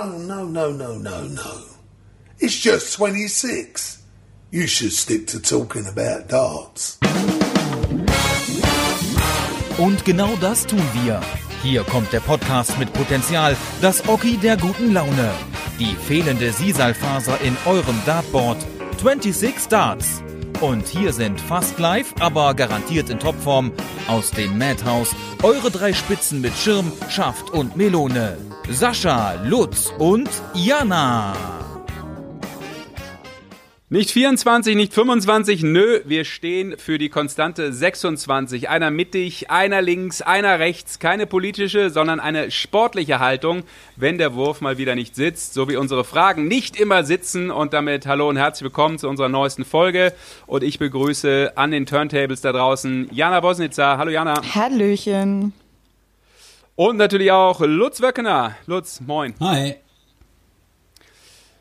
Oh, no, no, no, no, no. It's just 26. You should stick to talking about darts. Und genau das tun wir. Hier kommt der Podcast mit Potenzial, das Oki der guten Laune. Die fehlende Sisalfaser in eurem Dartboard. 26 Darts. Und hier sind fast live, aber garantiert in Topform aus dem Madhouse eure drei Spitzen mit Schirm, Schaft und Melone. Sascha, Lutz und Jana. Nicht 24, nicht 25, nö, wir stehen für die konstante 26. Einer mittig, einer links, einer rechts. Keine politische, sondern eine sportliche Haltung, wenn der Wurf mal wieder nicht sitzt, so wie unsere Fragen nicht immer sitzen. Und damit hallo und herzlich willkommen zu unserer neuesten Folge. Und ich begrüße an den Turntables da draußen Jana Bosnitzer. Hallo Jana. Hallöchen. Und natürlich auch Lutz Wöckener. Lutz, moin. Hi.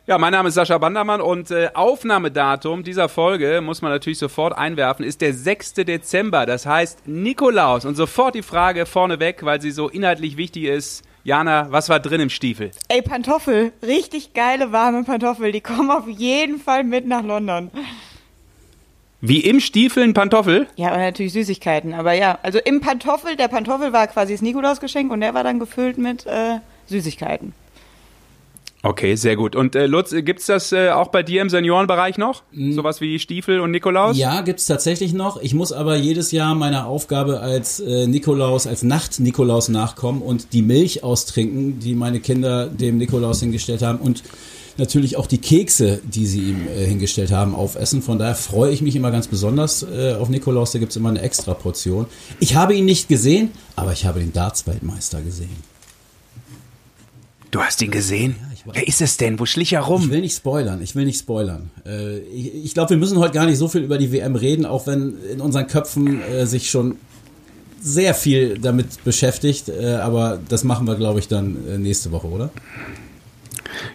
Ja, mein Name ist Sascha Bandermann und äh, Aufnahmedatum dieser Folge, muss man natürlich sofort einwerfen, ist der 6. Dezember. Das heißt Nikolaus. Und sofort die Frage vorneweg, weil sie so inhaltlich wichtig ist. Jana, was war drin im Stiefel? Ey, Pantoffel. Richtig geile, warme Pantoffel. Die kommen auf jeden Fall mit nach London. Wie im Stiefel ein Pantoffel? Ja, und natürlich Süßigkeiten. Aber ja, also im Pantoffel, der Pantoffel war quasi das Nikolausgeschenk und der war dann gefüllt mit äh, Süßigkeiten. Okay, sehr gut. Und äh, Lutz, gibt's das äh, auch bei dir im Seniorenbereich noch? Mm. Sowas wie Stiefel und Nikolaus? Ja, gibt's tatsächlich noch. Ich muss aber jedes Jahr meiner Aufgabe als äh, Nikolaus, als Nacht-Nikolaus nachkommen und die Milch austrinken, die meine Kinder dem Nikolaus hingestellt haben und natürlich auch die Kekse, die sie ihm äh, hingestellt haben, aufessen. Von daher freue ich mich immer ganz besonders äh, auf Nikolaus. Da gibt's immer eine extra Portion. Ich habe ihn nicht gesehen, aber ich habe den Darts-Weltmeister gesehen. Du hast ihn gesehen? Ja. Wer ist es denn? Wo schlich er rum? Ich will nicht spoilern, ich will nicht spoilern. Äh, ich ich glaube, wir müssen heute gar nicht so viel über die WM reden, auch wenn in unseren Köpfen äh, sich schon sehr viel damit beschäftigt. Äh, aber das machen wir, glaube ich, dann nächste Woche, oder?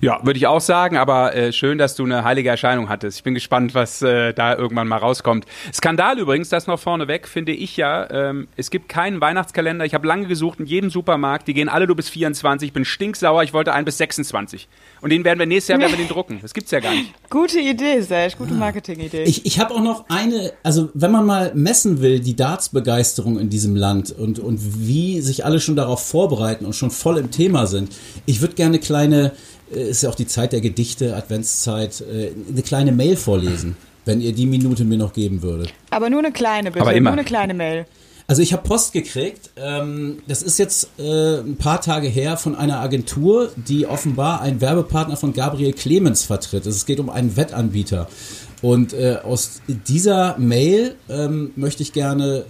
Ja, würde ich auch sagen, aber äh, schön, dass du eine heilige Erscheinung hattest. Ich bin gespannt, was äh, da irgendwann mal rauskommt. Skandal übrigens, das noch vorneweg, finde ich ja. Ähm, es gibt keinen Weihnachtskalender. Ich habe lange gesucht in jedem Supermarkt. Die gehen alle nur bis 24. Ich bin stinksauer. Ich wollte einen bis 26. Und den werden wir nächstes Jahr werden wir den drucken. Das gibt's ja gar nicht. Gute Idee, Sash. Gute Marketingidee. Ich, ich habe auch noch eine, also wenn man mal messen will, die Darts-Begeisterung in diesem Land und, und wie sich alle schon darauf vorbereiten und schon voll im Thema sind. Ich würde gerne eine kleine, äh, ist ja auch die Zeit der Gedichte, Adventszeit, äh, eine kleine Mail vorlesen, wenn ihr die Minute mir noch geben würdet. Aber nur eine kleine, bitte. Aber immer. Nur eine kleine Mail. Also ich habe Post gekriegt. Ähm, das ist jetzt äh, ein paar Tage her von einer Agentur, die offenbar einen Werbepartner von Gabriel Clemens vertritt. Es geht um einen Wettanbieter. Und äh, aus dieser Mail ähm, möchte ich gerne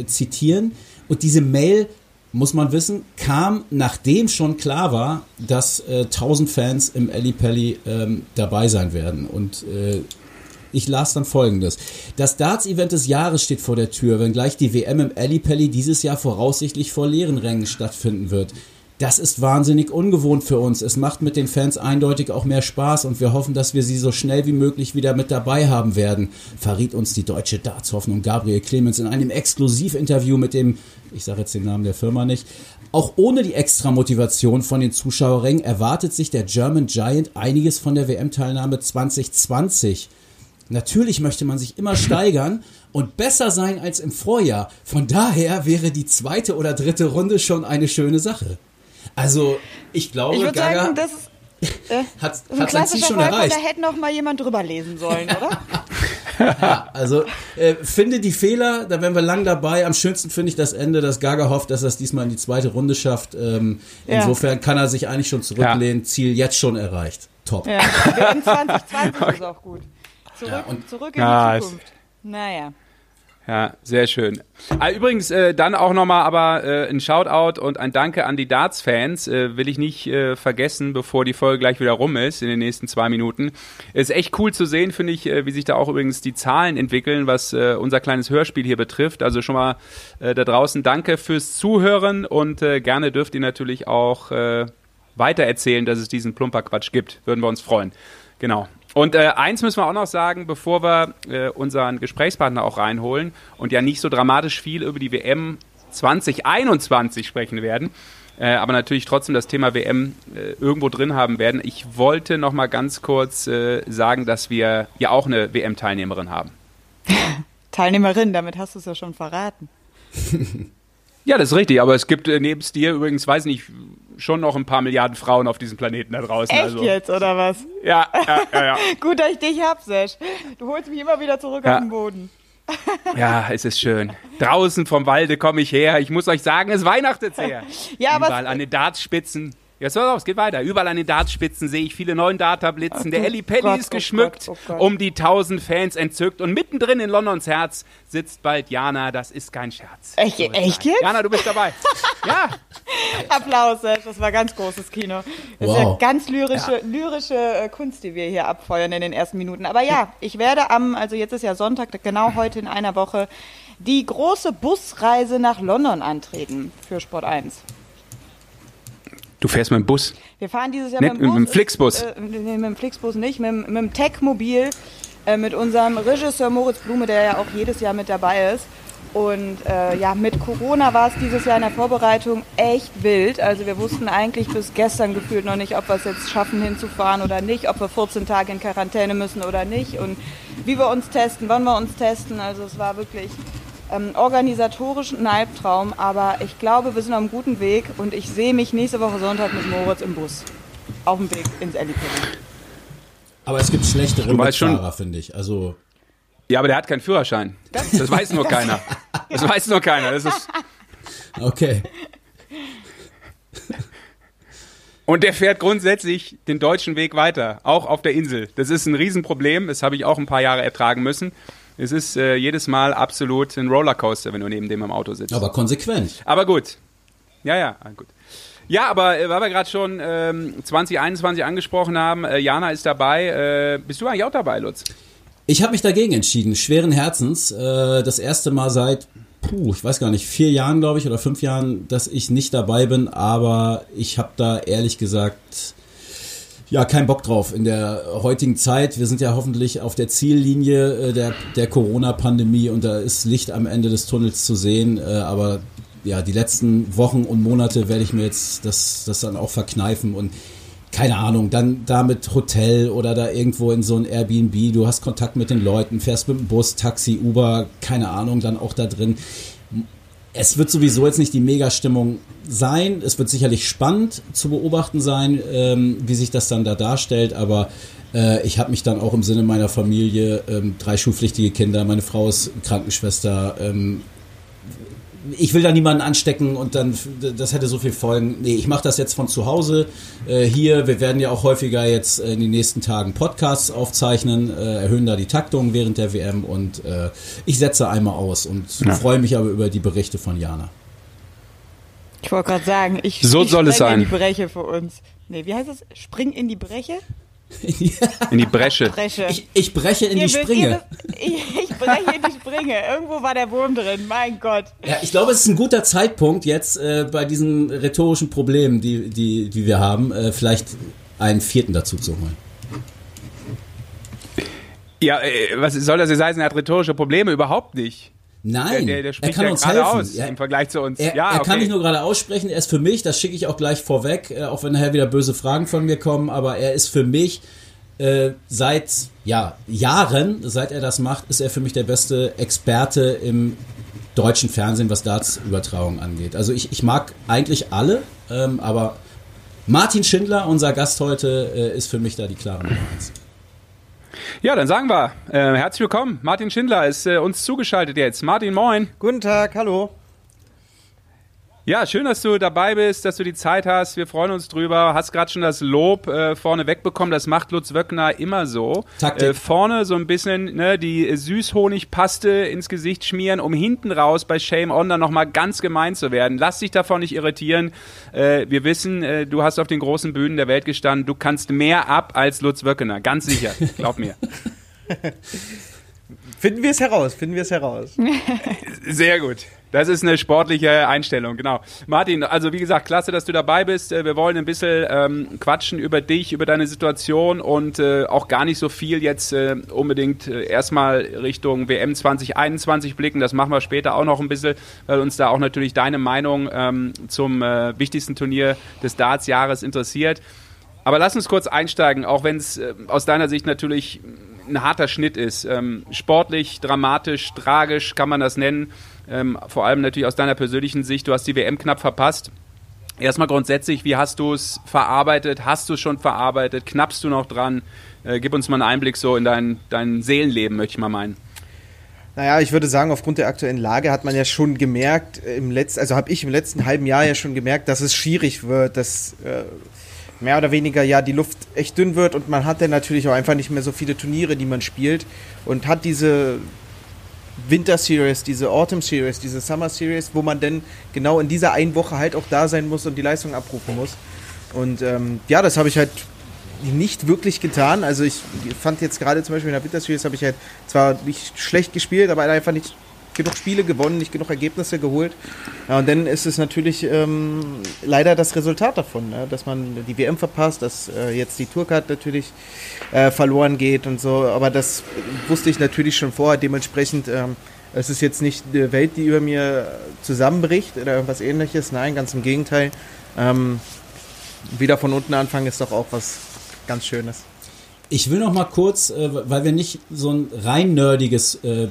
äh, zitieren. Und diese Mail, muss man wissen, kam nachdem schon klar war, dass äh, 1000 Fans im Ali Pelli ähm, dabei sein werden. Und äh, ich las dann folgendes. Das Darts-Event des Jahres steht vor der Tür, wenngleich die WM im Ellipelli dieses Jahr voraussichtlich vor leeren Rängen stattfinden wird. Das ist wahnsinnig ungewohnt für uns. Es macht mit den Fans eindeutig auch mehr Spaß und wir hoffen, dass wir sie so schnell wie möglich wieder mit dabei haben werden, verriet uns die deutsche Darts-Hoffnung Gabriel Clemens in einem Exklusivinterview mit dem, ich sage jetzt den Namen der Firma nicht, auch ohne die extra Motivation von den Zuschauerrängen erwartet sich der German Giant einiges von der WM-Teilnahme 2020. Natürlich möchte man sich immer steigern und besser sein als im Vorjahr. Von daher wäre die zweite oder dritte Runde schon eine schöne Sache. Also, ich glaube, Ich würde Gaga sagen, das ist äh, hat, das hat sein Ziel schon von, erreicht. da hätte noch mal jemand drüber lesen sollen, oder? Ja, also äh, finde die Fehler, da wären wir lang dabei. Am schönsten finde ich das Ende, dass Gaga hofft, dass er es diesmal in die zweite Runde schafft. Ähm, Ja. Insofern kann er sich eigentlich schon zurücklehnen. Ziel jetzt schon erreicht. Top. ja. WM 2020 ist auch gut. Zurück, Ja, und- zurück in Ja, die Zukunft. Naja. Ja, sehr schön. Ah, übrigens, äh, dann auch nochmal aber äh, ein Shoutout und ein Danke an die Darts-Fans. Äh, will ich nicht äh, vergessen, bevor die Folge gleich wieder rum ist, in den nächsten zwei Minuten. Ist echt cool zu sehen, finde ich, äh, wie sich da auch übrigens die Zahlen entwickeln, was äh, unser kleines Hörspiel hier betrifft. Also schon mal äh, da draußen danke fürs Zuhören und äh, gerne dürft ihr natürlich auch äh, weitererzählen, dass es diesen Plumperquatsch gibt. Würden wir uns freuen. Genau. Und äh, eins müssen wir auch noch sagen, bevor wir äh, unseren Gesprächspartner auch reinholen und ja nicht so dramatisch viel über die WM 2021 sprechen werden. äh, aber natürlich trotzdem das Thema WM äh, irgendwo drin haben werden. Ich wollte noch mal ganz kurz äh, sagen, dass wir ja auch eine WM-Teilnehmerin haben. Teilnehmerin, damit hast du es ja schon verraten. Ja, das ist richtig, aber es gibt äh, nebst dir übrigens, weiß nicht, schon noch ein paar Milliarden Frauen auf diesem Planeten da draußen. Echt also. jetzt, oder was? Ja, ja, ja, ja. Gut, dass ich dich hab, Sesh. Du holst mich immer wieder zurück Ja. auf den Boden. Ja, es ist schön. Draußen vom Walde komme ich her. Ich muss euch sagen, es weihnachtet sehr. Ja, aber Überall an den Dartspitzen. Ja, so, es geht weiter. Überall an den Dartspitzen sehe ich viele neuen Data-Blitzen. Der Oh Ellie Pelli Gott, ist oh geschmückt, Gott, oh Gott. um die tausend Fans entzückt. Und mittendrin in Londons Herz sitzt bald Jana. Das ist kein Scherz. Echt- So echt jetzt? Jana, du bist dabei. ja, Applaus, Sesh. Das war ganz großes Kino. Das ist ja Wow. ganz lyrische, lyrische äh, Kunst, die wir hier abfeuern in den ersten Minuten. Aber ja, ich werde am, also jetzt ist ja Sonntag, genau heute in einer Woche, die große Busreise nach London antreten für Sport 1. du fährst mit dem Bus. Wir fahren dieses Jahr mit dem mit Bus. dem Flixbus. Äh, nee, mit dem Flixbus nicht, mit, dem- mit dem Techmobil, äh, mit unserem Regisseur Moritz Blume, der ja auch jedes Jahr mit dabei ist. Und äh, ja, mit Corona war es dieses Jahr in der Vorbereitung echt wild. Also wir wussten eigentlich bis gestern gefühlt noch nicht, ob wir es jetzt schaffen hinzufahren oder nicht, ob wir 14 Tage in Quarantäne müssen oder nicht und wie wir uns testen, wann wir uns testen. Also es war wirklich ähm, organisatorisch ein Albtraum, aber ich glaube, wir sind auf einem guten Weg und ich sehe mich nächste Woche Sonntag mit Moritz im Bus. Auf dem Weg ins Ellipelli. Aber es gibt schlechtere Mitfahrer, finde ich. Also Ja, aber der hat keinen Führerschein. Das weiß nur keiner. Das weiß nur keiner. Das ist, okay. Und der fährt grundsätzlich den deutschen Weg weiter, auch auf der Insel. Das ist ein Riesenproblem, das habe ich auch ein paar Jahre ertragen müssen. Es ist äh, jedes Mal absolut ein Rollercoaster, wenn du neben dem im Auto sitzt. Aber konsequent. Aber gut. Ja, ja, ah, gut. Ja, aber äh, weil wir gerade schon ähm, 2021 angesprochen haben, äh, Jana ist dabei. Äh, bist du eigentlich auch dabei, Lutz? Ich habe mich dagegen entschieden, schweren Herzens. Äh, das erste Mal seit, puh, ich weiß gar nicht, vier Jahren, glaube ich, oder fünf Jahren, dass ich nicht dabei bin. Aber ich habe da ehrlich gesagt ja keinen Bock drauf in der heutigen Zeit. Wir sind ja hoffentlich auf der Ziellinie äh, der, der Corona-Pandemie und da ist Licht am Ende des Tunnels zu sehen. Äh, aber ja, die letzten Wochen und Monate werde ich mir jetzt das, das dann auch verkneifen und keine Ahnung, dann da mit Hotel oder da irgendwo in so ein Airbnb, du hast Kontakt mit den Leuten, fährst mit dem Bus, Taxi, Uber, keine Ahnung, dann auch da drin. Es wird sowieso jetzt nicht die Mega-Stimmung sein. Es wird sicherlich spannend zu beobachten sein, ähm, wie sich das dann da darstellt, aber äh, ich habe mich dann auch im Sinne meiner Familie, ähm, drei schulpflichtige Kinder, meine Frau ist Krankenschwester, ähm, ich will da niemanden anstecken und dann, das hätte so viel Folgen. Nee, ich mache das jetzt von zu Hause äh, hier. Wir werden ja auch häufiger jetzt in den nächsten Tagen Podcasts aufzeichnen, äh, erhöhen da die Taktung während der WM und äh, ich setze einmal aus und freue mich aber über die Berichte von Jana. Ich wollte gerade sagen, ich, So ich soll es sein. in die Breche für uns. Nee, wie heißt es? Spring in die Breche? In die Bresche. Breche. Ich, ich breche in Ihr die Springe. ihr ich breche in die Springe. Irgendwo war der Wurm drin. Mein Gott. Ja, ich glaube, es ist ein guter Zeitpunkt jetzt äh, bei diesen rhetorischen Problemen, die, die, die wir haben, äh, vielleicht einen vierten dazu zu holen. Ja, äh, was soll das jetzt heißen? Er hat rhetorische Probleme? Überhaupt nicht. Nein, der, der er spricht kann ja uns helfen. aus Ja, im Vergleich zu uns. Er, ja, er okay. kann nicht nur gerade aussprechen, er ist für mich, das schicke ich auch gleich vorweg, äh, auch wenn nachher wieder böse Fragen von mir kommen, aber er ist für mich äh, seit ja, Jahren, seit er das macht, ist er für mich der beste Experte im deutschen Fernsehen, was Darts-Übertragung angeht. Also ich, ich mag eigentlich alle, ähm, aber Martin Schindler, unser Gast heute, äh, ist für mich da die klare Nummer eins. Ja, dann sagen wir, äh, herzlich willkommen. Martin Schindler ist äh, uns zugeschaltet jetzt. Martin, moin. Guten Tag, hallo. Ja, schön, dass du dabei bist, dass du die Zeit hast. Wir freuen uns drüber. Hast gerade schon das Lob äh, vorne wegbekommen. Das macht Lutz Wöckner immer so. Taktik. Äh, vorne so ein bisschen ne, die Süßhonigpaste ins Gesicht schmieren, um hinten raus bei Shame On dann nochmal ganz gemein zu werden. Lass dich davon nicht irritieren. Äh, wir wissen, äh, du hast auf den großen Bühnen der Welt gestanden. Du kannst mehr ab als Lutz Wöckner. Ganz sicher. Glaub mir. Finden wir es heraus, finden wir es heraus. Sehr gut. Das ist eine sportliche Einstellung, genau. Martin, also wie gesagt, klasse, dass du dabei bist. Äh, wir wollen ein bisschen ähm, quatschen über dich, über deine Situation und äh, auch gar nicht so viel jetzt äh, unbedingt äh, erstmal Richtung WM 2021 blicken. Das machen wir später auch noch ein bisschen, weil uns da auch natürlich deine Meinung ähm, zum äh, wichtigsten Turnier des Darts-Jahres interessiert. Aber lass uns kurz einsteigen, auch wenn es aus deiner Sicht natürlich ein harter Schnitt ist. Ähm, sportlich, dramatisch, tragisch kann man das nennen. Ähm, vor allem natürlich aus deiner persönlichen Sicht. Du hast die WM knapp verpasst. Erstmal grundsätzlich, wie hast du es verarbeitet? Hast du es schon verarbeitet? Knappst du noch dran? Äh, gib uns mal einen Einblick so in dein, dein Seelenleben, möchte ich mal meinen. Naja, ich würde sagen, aufgrund der aktuellen Lage hat man ja schon gemerkt, äh, im letzten, also habe ich im letzten halben Jahr ja schon gemerkt, dass es schwierig wird, dass äh, mehr oder weniger ja die Luft echt dünn wird und man hat dann natürlich auch einfach nicht mehr so viele Turniere, die man spielt und hat diese Winter Series, diese Autumn Series, diese Summer Series, wo man dann genau in dieser einen Woche halt auch da sein muss und die Leistung abrufen muss. Und ähm, ja, das habe ich halt nicht wirklich getan. Also ich fand jetzt gerade zum Beispiel in der Winter Series habe ich halt zwar nicht schlecht gespielt, aber einfach nicht genug Spiele gewonnen, nicht genug Ergebnisse geholt. Ja, und dann ist es natürlich ähm, leider das Resultat davon, ne? dass man die WM verpasst, dass äh, jetzt die Tourcard natürlich äh, verloren geht und so. Aber das wusste ich natürlich schon vorher. Dementsprechend ähm, es ist jetzt nicht eine Welt, die über mir zusammenbricht oder irgendwas ähnliches. Nein, ganz im Gegenteil. Ähm, wieder von unten anfangen ist doch auch was ganz Schönes. Ich will noch mal kurz, äh, weil wir nicht so ein rein nerdiges äh,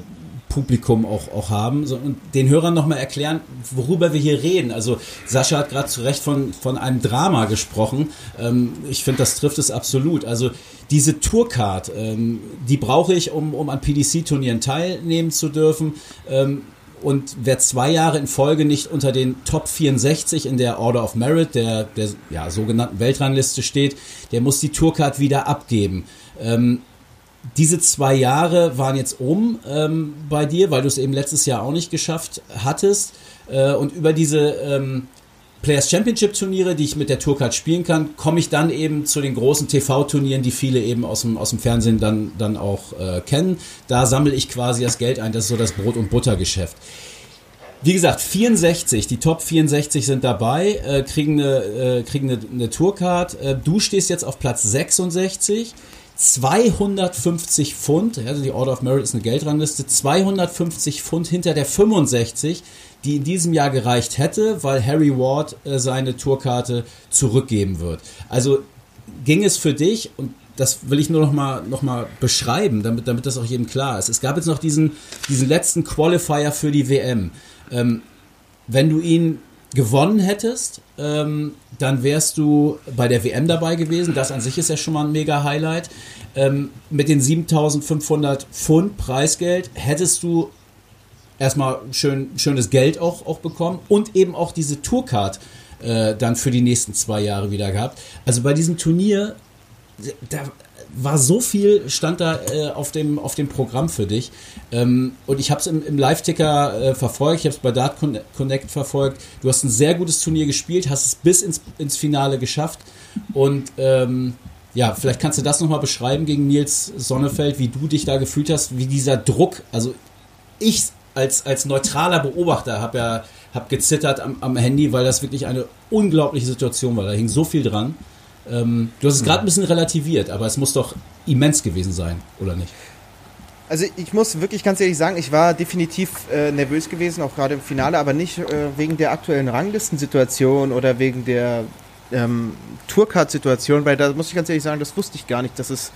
Publikum auch, auch haben so, und den Hörern nochmal erklären, worüber wir hier reden. Also Sascha hat gerade zu Recht von, von einem Drama gesprochen. Ähm, ich finde, das trifft es absolut. Also diese Tourcard, ähm, die brauche ich, um, um an PDC-Turnieren teilnehmen zu dürfen. Ähm, und wer zwei Jahre in Folge nicht unter den Top 64 in der Order of Merit, der, der ja, sogenannten Weltrangliste steht, der muss die Tourcard wieder abgeben. Ähm, diese zwei Jahre waren jetzt um ähm, bei dir, weil du es eben letztes Jahr auch nicht geschafft hattest. Äh, und über diese ähm, Players Championship Turniere, die ich mit der Tourcard spielen kann, komme ich dann eben zu den großen TV-Turnieren, die viele eben aus dem, aus dem Fernsehen dann, dann auch äh, kennen. Da sammle ich quasi das Geld ein. Das ist so das Brot- und Buttergeschäft. Wie gesagt, 64, die Top 64 sind dabei, äh, kriegen eine, äh, kriegen eine, eine Tourcard. Äh, du stehst jetzt auf Platz 66. 250 Pfund, also die Order of Merit ist eine Geldrangliste, 250 Pfund hinter der 65, die in diesem Jahr gereicht hätte, weil Harry Ward äh, seine Tourkarte zurückgeben wird. Also ging es für dich und das will ich nur noch mal, noch mal beschreiben, damit, damit das auch jedem klar ist. Es gab jetzt noch diesen, diesen letzten Qualifier für die WM. Ähm, wenn du ihn gewonnen hättest, ähm, dann wärst du bei der WM dabei gewesen. Das an sich ist ja schon mal ein mega Highlight. Ähm, mit den 7500 Pfund Preisgeld hättest du erstmal schön, schönes Geld auch, auch bekommen und eben auch diese Tourcard äh, dann für die nächsten zwei Jahre wieder gehabt. Also bei diesem Turnier, da, war so viel, stand da äh, auf, dem, auf dem Programm für dich. Ähm, und ich habe es im, im Live-Ticker äh, verfolgt, ich habe es bei Dart Connect verfolgt. Du hast ein sehr gutes Turnier gespielt, hast es bis ins, ins Finale geschafft. Und ähm, ja, vielleicht kannst du das nochmal beschreiben gegen Nils Sonnefeld, wie du dich da gefühlt hast, wie dieser Druck, also ich als, als neutraler Beobachter habe ja hab gezittert am, am Handy, weil das wirklich eine unglaubliche Situation war. Da hing so viel dran. Ähm, du hast es gerade ein bisschen relativiert, aber es muss doch immens gewesen sein, oder nicht? Also ich muss wirklich ganz ehrlich sagen, ich war definitiv äh, nervös gewesen, auch gerade im Finale, aber nicht äh, wegen der aktuellen Ranglistensituation oder wegen der ähm, Tourcard-Situation, weil da muss ich ganz ehrlich sagen, das wusste ich gar nicht, dass es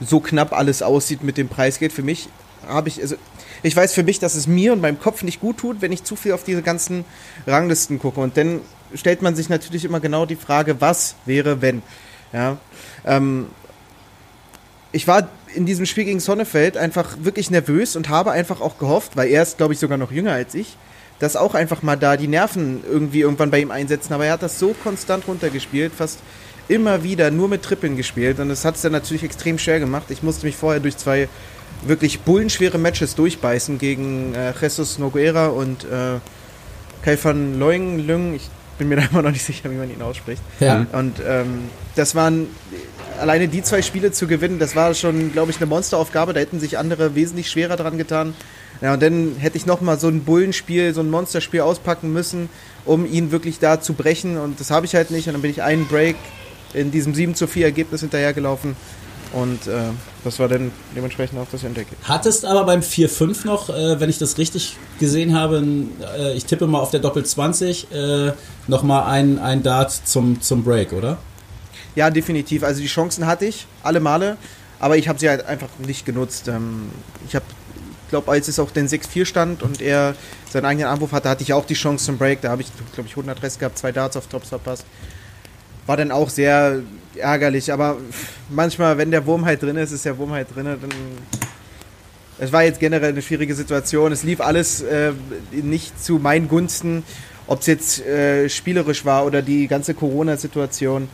so knapp alles aussieht mit dem Preisgeld. Für mich habe ich, also ich weiß für mich, dass es mir und meinem Kopf nicht gut tut, wenn ich zu viel auf diese ganzen Ranglisten gucke. Und dann stellt man sich natürlich immer genau die Frage, was wäre, wenn. Ja, ähm, ich war in diesem Spiel gegen Sonnefeld einfach wirklich nervös und habe einfach auch gehofft, weil er ist, glaube ich, sogar noch jünger als ich, dass auch einfach mal da die Nerven irgendwie irgendwann bei ihm einsetzen. Aber er hat das so konstant runtergespielt, fast immer wieder nur mit Trippeln gespielt. Und das hat es dann natürlich extrem schwer gemacht. Ich musste mich vorher durch zwei wirklich bullenschwere Matches durchbeißen gegen äh, Jesus Noguera und äh, Kai van Leung. Ich bin mir da immer noch nicht sicher, wie man ihn ausspricht. Ja. Und ähm, das waren alleine die zwei Spiele zu gewinnen, das war schon, glaube ich, eine Monsteraufgabe. Da hätten sich andere wesentlich schwerer dran getan. Ja, und dann hätte ich nochmal so ein Bullenspiel, so ein Monsterspiel auspacken müssen, um ihn wirklich da zu brechen. Und das habe ich halt nicht. Und dann bin ich einen Break in diesem 7 zu 4 Ergebnis hinterhergelaufen. Und äh, das war dann dementsprechend auch das Endergebnis. Hattest aber beim 4-5 noch, äh, wenn ich das richtig gesehen habe, äh, ich tippe mal auf der Doppel 20, äh, nochmal ein, ein Dart zum, zum Break, oder? Ja, definitiv. Also die Chancen hatte ich, alle Male, aber ich habe sie halt einfach nicht genutzt. Ähm, ich habe, glaube, als es auch den 6-4 stand und er seinen eigenen Anwurf hatte, hatte ich auch die Chance zum Break. Da habe ich, glaube ich, 100 Rest gehabt, zwei Darts auf Tops verpasst. War dann auch sehr ärgerlich, aber manchmal, wenn der Wurm halt drin ist, ist der Wurm halt drin, dann. Es war jetzt generell eine schwierige Situation. Es lief alles äh, nicht zu meinen Gunsten, ob es jetzt äh, spielerisch war oder die ganze Corona-Situation.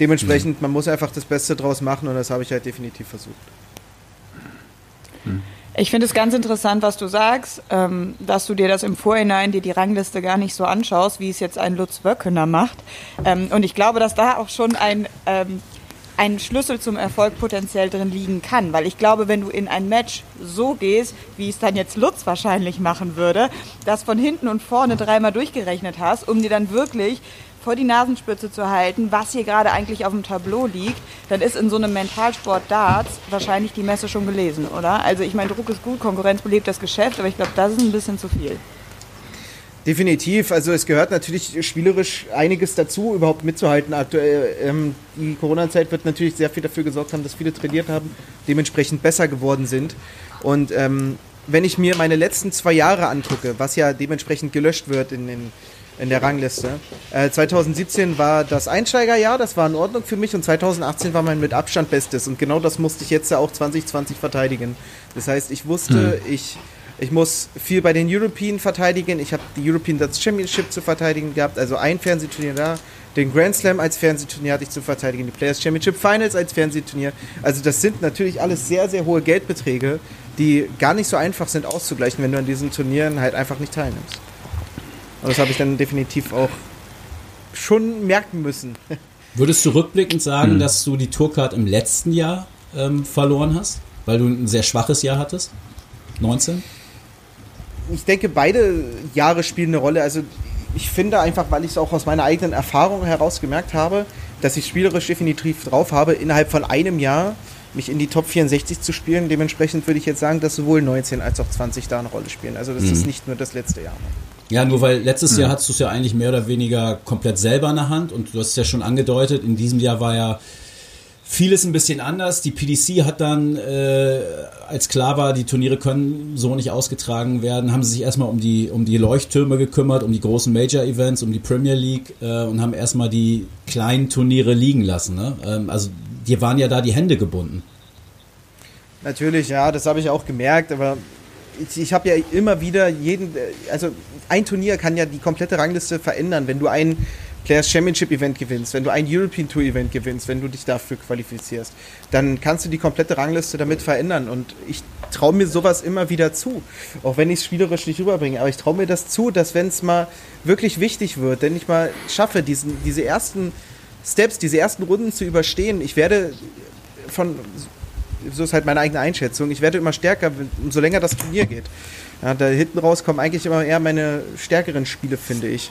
Dementsprechend, mhm. man muss einfach das Beste draus machen und das habe ich halt definitiv versucht. Mhm. Ich finde es ganz interessant, was du sagst, ähm, dass du dir das im Vorhinein, dir die Rangliste gar nicht so anschaust, wie es jetzt ein Lutz Wöckener macht. Ähm, und ich glaube, dass da auch schon ein, ähm, ein Schlüssel zum Erfolg potenziell drin liegen kann. Weil ich glaube, wenn du in ein Match so gehst, wie es dann jetzt Lutz wahrscheinlich machen würde, das von hinten und vorne dreimal durchgerechnet hast, um dir dann wirklich vor die Nasenspitze zu halten, was hier gerade eigentlich auf dem Tableau liegt, dann ist in so einem Mentalsport Darts wahrscheinlich die Messe schon gelesen, oder? Also ich meine, Druck ist gut, Konkurrenz belebt das Geschäft, aber ich glaube, das ist ein bisschen zu viel. Definitiv. Also es gehört natürlich spielerisch einiges dazu, überhaupt mitzuhalten. Aktuell ähm, die Corona-Zeit wird natürlich sehr viel dafür gesorgt haben, dass viele trainiert haben, dementsprechend besser geworden sind. Und ähm, wenn ich mir meine letzten zwei Jahre angucke, was ja dementsprechend gelöscht wird in den in der Rangliste. Äh, 2017 war das Einsteigerjahr, das war in Ordnung für mich und 2018 war mein mit Abstand Bestes und genau das musste ich jetzt ja auch 2020 verteidigen. Das heißt, ich wusste, mhm. ich, ich muss viel bei den European verteidigen, ich habe die European Darts Championship zu verteidigen gehabt, also ein Fernsehturnier da, den Grand Slam als Fernsehturnier hatte ich zu verteidigen, die Players Championship Finals als Fernsehturnier. Also das sind natürlich alles sehr, sehr hohe Geldbeträge, die gar nicht so einfach sind auszugleichen, wenn du an diesen Turnieren halt einfach nicht teilnimmst. Und das habe ich dann definitiv auch schon merken müssen. Würdest du rückblickend sagen, hm. dass du die Tourcard im letzten Jahr ähm, verloren hast? Weil du ein sehr schwaches Jahr hattest? 19? Ich denke, beide Jahre spielen eine Rolle. Also ich finde einfach, weil ich es auch aus meiner eigenen Erfahrung heraus gemerkt habe, dass ich spielerisch definitiv drauf habe, innerhalb von einem Jahr mich in die Top 64 zu spielen. Dementsprechend würde ich jetzt sagen, dass sowohl 19 als auch 20 da eine Rolle spielen. Also das mhm. ist nicht nur das letzte Jahr. Ja, nur weil letztes mhm. Jahr hattest du es ja eigentlich mehr oder weniger komplett selber in der Hand und du hast es ja schon angedeutet, in diesem Jahr war ja vieles ein bisschen anders. Die PDC hat dann, äh, als klar war, die Turniere können so nicht ausgetragen werden, haben sie sich erstmal um die, um die Leuchttürme gekümmert, um die großen Major-Events, um die Premier League äh, und haben erstmal die kleinen Turniere liegen lassen. Ne? Ähm, also dir waren ja da die Hände gebunden. Natürlich, ja, das habe ich auch gemerkt, aber ich, ich habe ja immer wieder jeden, also ein Turnier kann ja die komplette Rangliste verändern, wenn du ein Players Championship Event gewinnst, wenn du ein European Tour Event gewinnst, wenn du dich dafür qualifizierst, dann kannst du die komplette Rangliste damit verändern. Und ich traue mir sowas immer wieder zu, auch wenn ich es spielerisch nicht rüberbringe. Aber ich traue mir das zu, dass wenn es mal wirklich wichtig wird, wenn ich mal schaffe, diesen, diese ersten Steps, diese ersten Runden zu überstehen, ich werde von so ist halt meine eigene Einschätzung. Ich werde immer stärker, umso länger das Turnier geht. Ja, da hinten raus kommen eigentlich immer eher meine stärkeren Spiele, finde ich.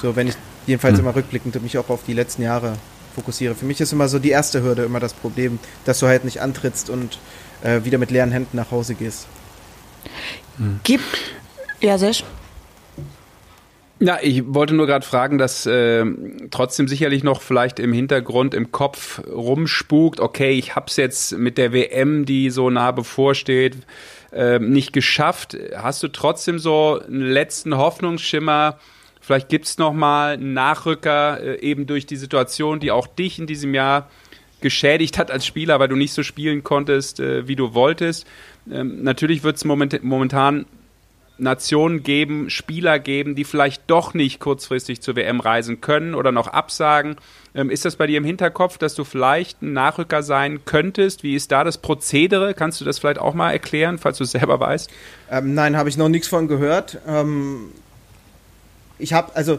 So, wenn ich jedenfalls hm. immer rückblickend mich auch auf die letzten Jahre fokussiere. Für mich ist immer so die erste Hürde immer das Problem, dass du halt nicht antrittst und äh, wieder mit leeren Händen nach Hause gehst. Hm. Gibt. Ja, sehr ja, ich wollte nur gerade fragen, dass äh, trotzdem sicherlich noch vielleicht im Hintergrund, im Kopf rumspukt, okay, ich hab's jetzt mit der WM, die so nah bevorsteht, äh, nicht geschafft. Hast du trotzdem so einen letzten Hoffnungsschimmer? Vielleicht gibt's noch mal einen Nachrücker, äh, eben durch die Situation, die auch dich in diesem Jahr geschädigt hat als Spieler, weil du nicht so spielen konntest, äh, wie du wolltest. Ähm, natürlich wird's moment momentan Nationen geben, Spieler geben, die vielleicht doch nicht kurzfristig zur WM reisen können oder noch absagen. Ähm, ist das bei dir im Hinterkopf, dass du vielleicht ein Nachrücker sein könntest? Wie ist da das Prozedere? Kannst du das vielleicht auch mal erklären, falls du es selber weißt? Ähm, nein, habe ich noch nichts von gehört. Ähm, ich habe, also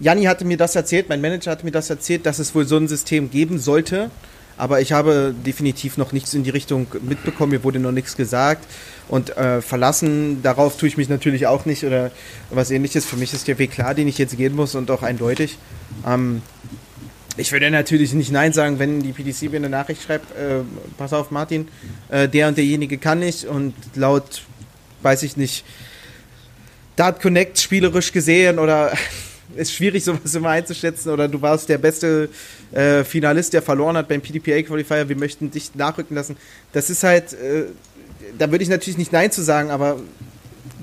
Janni hatte mir das erzählt, mein Manager hatte mir das erzählt, dass es wohl so ein System geben sollte. Aber ich habe definitiv noch nichts in die Richtung mitbekommen, mir wurde noch nichts gesagt. Und äh, verlassen, darauf tue ich mich natürlich auch nicht oder was ähnliches. Für mich ist der Weg klar, den ich jetzt gehen muss und auch eindeutig. Ähm, ich würde natürlich nicht Nein sagen, wenn die PDC mir eine Nachricht schreibt, äh, pass auf Martin, äh, der und derjenige kann nicht und laut, weiß ich nicht, Dart Connect spielerisch gesehen oder ist schwierig, sowas immer einzuschätzen. Oder du warst der beste äh, Finalist, der verloren hat beim PDPA Qualifier. Wir möchten dich nachrücken lassen. Das ist halt, äh, da würde ich natürlich nicht Nein zu sagen, aber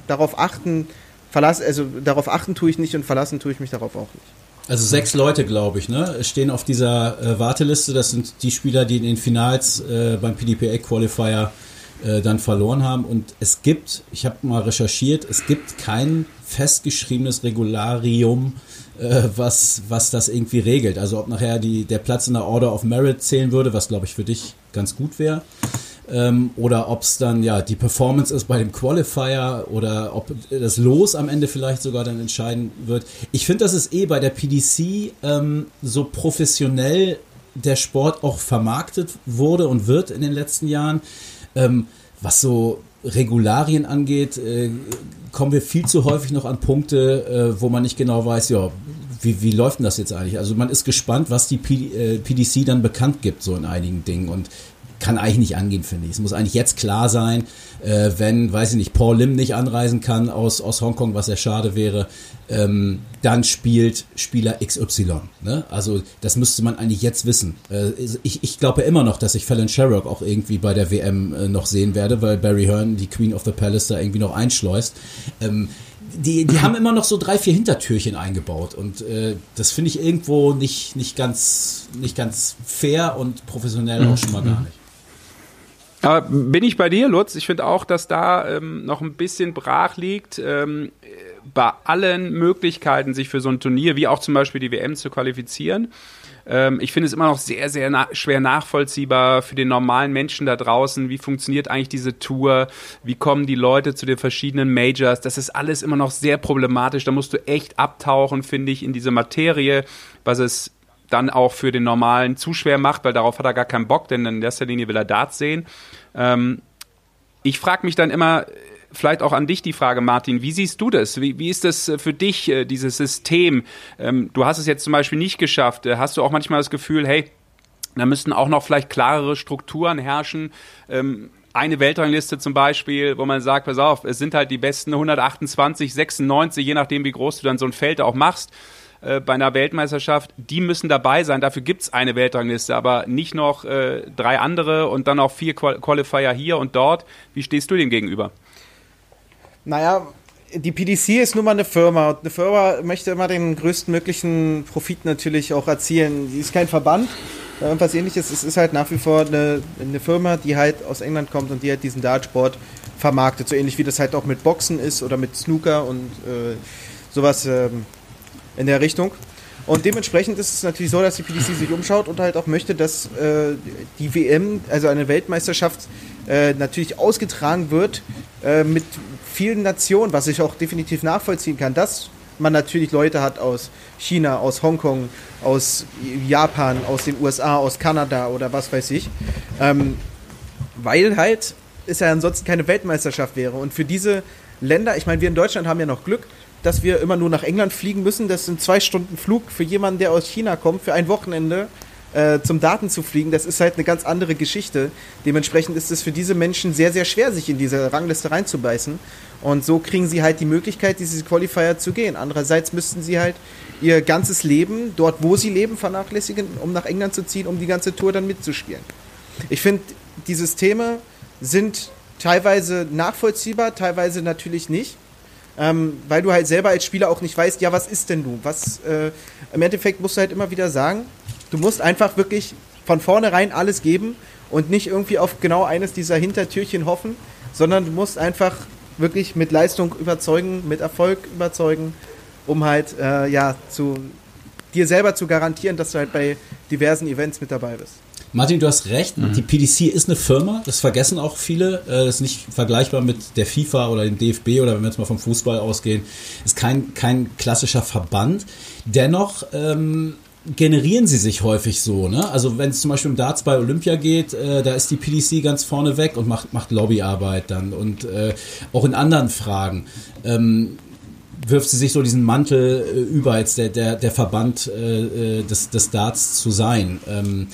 darauf achten, verlass, also darauf achten tue ich nicht und verlassen tue ich mich darauf auch nicht. Also sechs Leute, glaube ich, ne, stehen auf dieser äh, Warteliste. Das sind die Spieler, die in den Finals äh, beim PDPA Qualifier äh, dann verloren haben. Und es gibt, ich habe mal recherchiert, es gibt kein festgeschriebenes Regularium, äh, was, was das irgendwie regelt. Also ob nachher die, der Platz in der Order of Merit zählen würde, was glaube ich für dich ganz gut wäre. Ähm, oder ob es dann ja die Performance ist bei dem Qualifier oder ob das Los am Ende vielleicht sogar dann entscheiden wird. Ich finde, das ist eh bei der PDC ähm, so professionell der Sport auch vermarktet wurde und wird in den letzten Jahren. Ähm, was so Regularien angeht, äh, kommen wir viel zu häufig noch an Punkte, äh, wo man nicht genau weiß, ja, wie, wie läuft denn das jetzt eigentlich? Also man ist gespannt, was die P äh, PDC dann bekannt gibt, so in einigen Dingen. Und kann eigentlich nicht angehen, finde ich. Es muss eigentlich jetzt klar sein, äh, wenn, weiß ich nicht, Paul Lim nicht anreisen kann aus, aus Hongkong, was ja schade wäre, ähm, dann spielt Spieler XY. Ne? Also das müsste man eigentlich jetzt wissen. Äh, ich, ich glaube immer noch, dass ich Fallon Sherrock auch irgendwie bei der WM äh, noch sehen werde, weil Barry Hearn, die Queen of the Palace, da irgendwie noch einschleust. Ähm, die, die haben immer noch so drei, vier Hintertürchen eingebaut und äh, das finde ich irgendwo nicht, nicht, ganz, nicht ganz fair und professionell auch schon mal gar nicht. Aber bin ich bei dir, Lutz? Ich finde auch, dass da ähm, noch ein bisschen brach liegt. Ähm, bei allen Möglichkeiten, sich für so ein Turnier, wie auch zum Beispiel die WM zu qualifizieren. Ähm, ich finde es immer noch sehr, sehr na schwer nachvollziehbar für den normalen Menschen da draußen. Wie funktioniert eigentlich diese Tour? Wie kommen die Leute zu den verschiedenen Majors? Das ist alles immer noch sehr problematisch. Da musst du echt abtauchen, finde ich, in diese Materie, was es dann auch für den normalen zu schwer macht, weil darauf hat er gar keinen Bock, denn in erster Linie will er Darts sehen. Ähm, ich frage mich dann immer, vielleicht auch an dich die Frage, Martin, wie siehst du das? Wie, wie ist das für dich, äh, dieses System? Ähm, du hast es jetzt zum Beispiel nicht geschafft. Äh, hast du auch manchmal das Gefühl, hey, da müssten auch noch vielleicht klarere Strukturen herrschen? Ähm, eine Weltrangliste zum Beispiel, wo man sagt, pass auf, es sind halt die besten 128, 96, je nachdem, wie groß du dann so ein Feld auch machst. Äh, bei einer Weltmeisterschaft, die müssen dabei sein. Dafür gibt es eine Weltrangliste, aber nicht noch äh, drei andere und dann auch vier Qual Qualifier hier und dort. Wie stehst du dem gegenüber? Naja, die PDC ist nun mal eine Firma und eine Firma möchte immer den größtmöglichen Profit natürlich auch erzielen. Sie ist kein Verband oder irgendwas ähnliches. Es ist halt nach wie vor eine, eine Firma, die halt aus England kommt und die halt diesen Dartsport vermarktet. So ähnlich wie das halt auch mit Boxen ist oder mit Snooker und äh, sowas. Ähm, in der Richtung. Und dementsprechend ist es natürlich so, dass die PDC sich umschaut und halt auch möchte, dass äh, die WM, also eine Weltmeisterschaft, äh, natürlich ausgetragen wird äh, mit vielen Nationen, was ich auch definitiv nachvollziehen kann, dass man natürlich Leute hat aus China, aus Hongkong, aus Japan, aus den USA, aus Kanada oder was weiß ich. Ähm, weil halt es ja ansonsten keine Weltmeisterschaft wäre. Und für diese Länder, ich meine, wir in Deutschland haben ja noch Glück, dass wir immer nur nach England fliegen müssen. Das sind zwei Stunden Flug für jemanden, der aus China kommt, für ein Wochenende äh, zum Daten zu fliegen. Das ist halt eine ganz andere Geschichte. Dementsprechend ist es für diese Menschen sehr, sehr schwer, sich in diese Rangliste reinzubeißen. Und so kriegen sie halt die Möglichkeit, diese Qualifier zu gehen. Andererseits müssten sie halt ihr ganzes Leben, dort wo sie leben, vernachlässigen, um nach England zu ziehen, um die ganze Tour dann mitzuspielen. Ich finde, die Systeme sind teilweise nachvollziehbar, teilweise natürlich nicht. Ähm, weil du halt selber als Spieler auch nicht weißt, ja, was ist denn du? Was, äh, Im Endeffekt musst du halt immer wieder sagen, du musst einfach wirklich von vornherein alles geben und nicht irgendwie auf genau eines dieser Hintertürchen hoffen, sondern du musst einfach wirklich mit Leistung überzeugen, mit Erfolg überzeugen, um halt, äh, ja, zu dir selber zu garantieren, dass du halt bei diversen Events mit dabei bist. Martin, du hast recht. Mhm. Die PDC ist eine Firma. Das vergessen auch viele. Das ist nicht vergleichbar mit der FIFA oder dem DFB oder wenn wir jetzt mal vom Fußball ausgehen. Ist kein, kein klassischer Verband. Dennoch ähm, generieren sie sich häufig so. Ne? Also wenn es zum Beispiel um Darts bei Olympia geht, äh, da ist die PDC ganz vorne weg und macht, macht Lobbyarbeit dann. Und äh, auch in anderen Fragen. Ähm, wirft sie sich so diesen Mantel äh, über, jetzt der, der, der Verband äh, äh, des, des Darts zu sein. Ähm,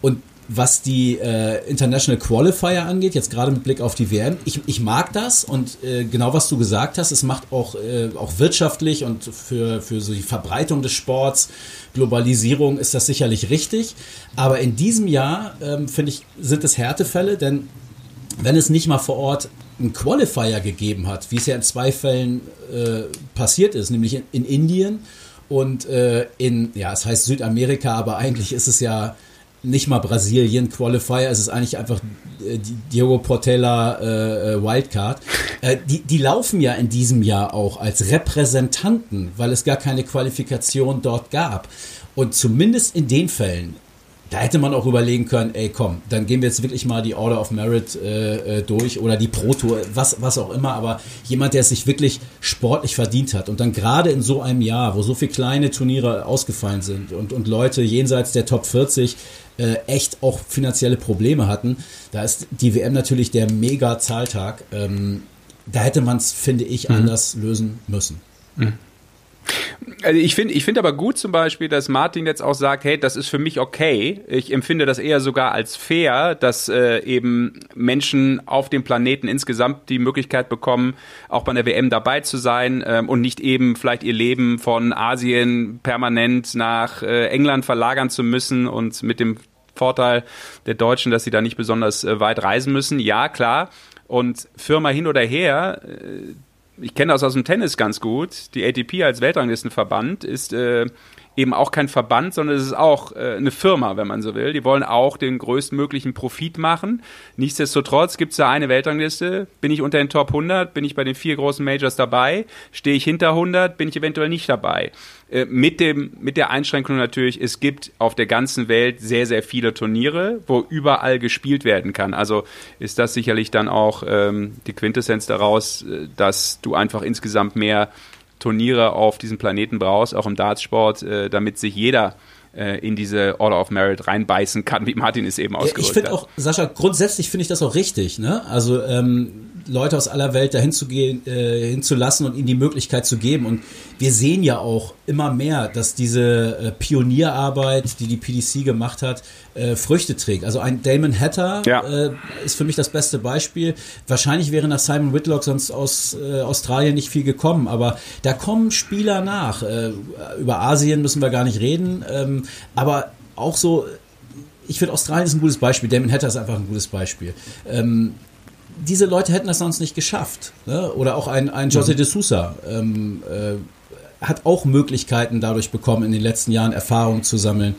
und was die äh, International Qualifier angeht, jetzt gerade mit Blick auf die WM, ich, ich mag das und äh, genau was du gesagt hast, es macht auch, äh, auch wirtschaftlich und für, für so die Verbreitung des Sports, Globalisierung ist das sicherlich richtig. Aber in diesem Jahr, ähm, finde ich, sind es Härtefälle, denn wenn es nicht mal vor Ort einen Qualifier gegeben hat, wie es ja in zwei Fällen äh, passiert ist, nämlich in, in Indien und äh, in, ja, es heißt Südamerika, aber eigentlich ist es ja nicht mal Brasilien Qualifier, es ist eigentlich einfach äh, Diogo Portela äh, äh, Wildcard. Äh, die, die laufen ja in diesem Jahr auch als Repräsentanten, weil es gar keine Qualifikation dort gab. Und zumindest in den Fällen da hätte man auch überlegen können, ey komm, dann gehen wir jetzt wirklich mal die Order of Merit äh, äh, durch oder die Pro Tour, was, was auch immer, aber jemand, der es sich wirklich sportlich verdient hat und dann gerade in so einem Jahr, wo so viele kleine Turniere ausgefallen sind und, und Leute jenseits der Top 40 äh, echt auch finanzielle Probleme hatten, da ist die WM natürlich der mega Zahltag. Ähm, da hätte man es, finde ich, mhm. anders lösen müssen. Mhm. Also ich finde ich finde aber gut zum Beispiel, dass Martin jetzt auch sagt, hey, das ist für mich okay. Ich empfinde das eher sogar als fair, dass äh, eben Menschen auf dem Planeten insgesamt die Möglichkeit bekommen, auch bei der WM dabei zu sein ähm, und nicht eben vielleicht ihr Leben von Asien permanent nach äh, England verlagern zu müssen und mit dem Vorteil der Deutschen, dass sie da nicht besonders äh, weit reisen müssen. Ja, klar. Und Firma hin oder her, äh, ich kenne das aus dem Tennis ganz gut. Die ATP als Weltranglistenverband ist äh, eben auch kein Verband, sondern es ist auch äh, eine Firma, wenn man so will. Die wollen auch den größtmöglichen Profit machen. Nichtsdestotrotz gibt es da eine Weltrangliste. Bin ich unter den Top 100, bin ich bei den vier großen Majors dabei. Stehe ich hinter 100, bin ich eventuell nicht dabei. Äh, mit, dem, mit der Einschränkung natürlich, es gibt auf der ganzen Welt sehr, sehr viele Turniere, wo überall gespielt werden kann. Also ist das sicherlich dann auch ähm, die Quintessenz daraus, äh, dass du einfach insgesamt mehr Turniere auf diesem Planeten brauchst, auch im Dartsport, äh, damit sich jeder äh, in diese Order of Merit reinbeißen kann, wie Martin es eben ausgedrückt ja, ich finde auch, Sascha, grundsätzlich finde ich das auch richtig. Ne? Also ähm, Leute aus aller Welt dahin zu gehen, äh, hinzulassen und ihnen die Möglichkeit zu geben. Und wir sehen ja auch immer mehr, dass diese äh, Pionierarbeit, die die PDC gemacht hat, äh, Früchte trägt. Also ein Damon Hatter ja. äh, ist für mich das beste Beispiel. Wahrscheinlich wäre nach Simon Whitlock sonst aus äh, Australien nicht viel gekommen, aber da kommen Spieler nach. Äh, über Asien müssen wir gar nicht reden, ähm, aber auch so ich finde, Australien ist ein gutes Beispiel. Damon Hatter ist einfach ein gutes Beispiel. Ähm, diese Leute hätten das sonst nicht geschafft. Ne? Oder auch ein, ein José mhm. de Sousa ähm, äh, hat auch Möglichkeiten dadurch bekommen, in den letzten Jahren Erfahrungen zu sammeln